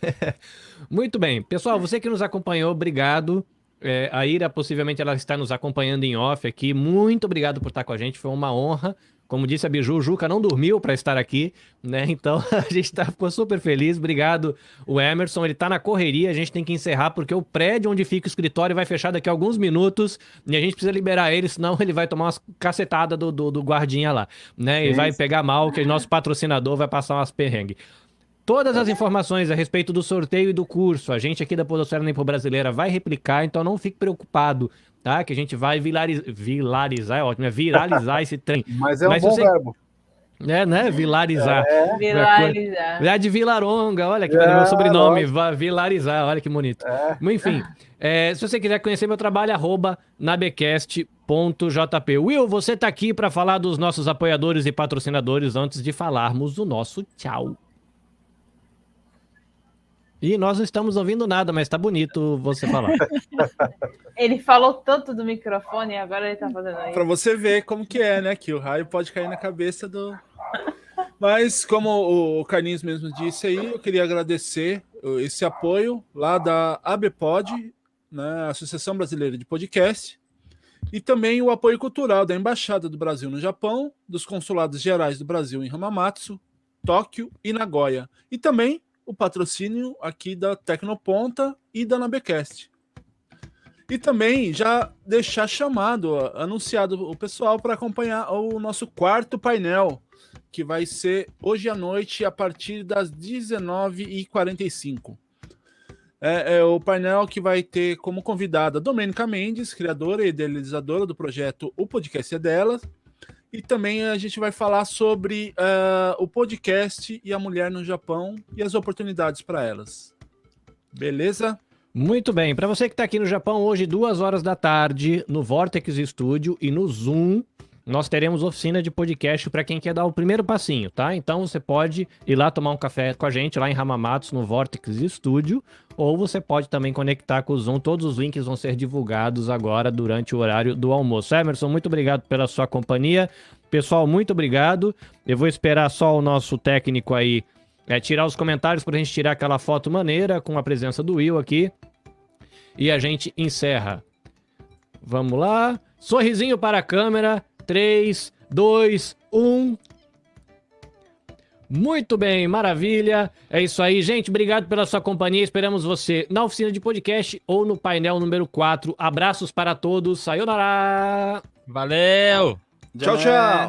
muito bem. Pessoal, você que nos acompanhou, obrigado. É, a Ira, possivelmente, ela está nos acompanhando em off aqui. Muito obrigado por estar com a gente. Foi uma honra. Como disse a Biju, o Juca não dormiu para estar aqui, né? Então a gente tá, ficou super feliz. Obrigado, o Emerson. Ele tá na correria, a gente tem que encerrar porque o prédio onde fica o escritório vai fechar daqui a alguns minutos e a gente precisa liberar ele, senão ele vai tomar umas cacetadas do, do, do guardinha lá, né? E vai pegar mal, que o nosso patrocinador vai passar umas perrengues. Todas as informações a respeito do sorteio e do curso, a gente aqui da Podosfera Nempo Brasileira vai replicar, então não fique preocupado tá? Que a gente vai vilariz... vilarizar, é ótimo, é viralizar esse trem. Mas é um Mas bom você... verbo. É, né? Vilarizar. É. Vilarizar. É de Vilaronga, olha que é, meu sobrenome, lógico. Vilarizar, olha que bonito. É. Enfim, é, se você quiser conhecer meu trabalho, arroba nabecast.jp. Will, você tá aqui para falar dos nossos apoiadores e patrocinadores antes de falarmos do nosso tchau. E nós não estamos ouvindo nada, mas tá bonito você falar. ele falou tanto do microfone e agora ele tá fazendo isso. Pra você ver como que é, né? Que o raio pode cair na cabeça do. Mas, como o Carlinhos mesmo disse aí, eu queria agradecer esse apoio lá da ABPOD, né, Associação Brasileira de Podcast, e também o apoio cultural da Embaixada do Brasil no Japão, dos Consulados Gerais do Brasil em Hamamatsu, Tóquio e Nagoya, e também o patrocínio aqui da Tecnoponta e da Nabecast. E também já deixar chamado, anunciado o pessoal para acompanhar o nosso quarto painel, que vai ser hoje à noite a partir das 19h45. É, é, o painel que vai ter como convidada Domênica Mendes, criadora e idealizadora do projeto O Podcast é Dela, e também a gente vai falar sobre uh, o podcast e a mulher no Japão e as oportunidades para elas. Beleza? Muito bem. Para você que está aqui no Japão, hoje, duas horas da tarde, no Vortex Studio e no Zoom, nós teremos oficina de podcast para quem quer dar o primeiro passinho, tá? Então você pode ir lá tomar um café com a gente lá em Hamamatsu, no Vortex Studio, ou você pode também conectar com o Zoom. Todos os links vão ser divulgados agora durante o horário do almoço. Emerson, muito obrigado pela sua companhia. Pessoal, muito obrigado. Eu vou esperar só o nosso técnico aí é, tirar os comentários para a gente tirar aquela foto maneira com a presença do Will aqui. E a gente encerra. Vamos lá. Sorrisinho para a câmera. 3, 2, 1. Muito bem, maravilha. É isso aí, gente. Obrigado pela sua companhia. Esperamos você na oficina de podcast ou no painel número 4. Abraços para todos. Sayonara. Valeu. Tchau, tchau.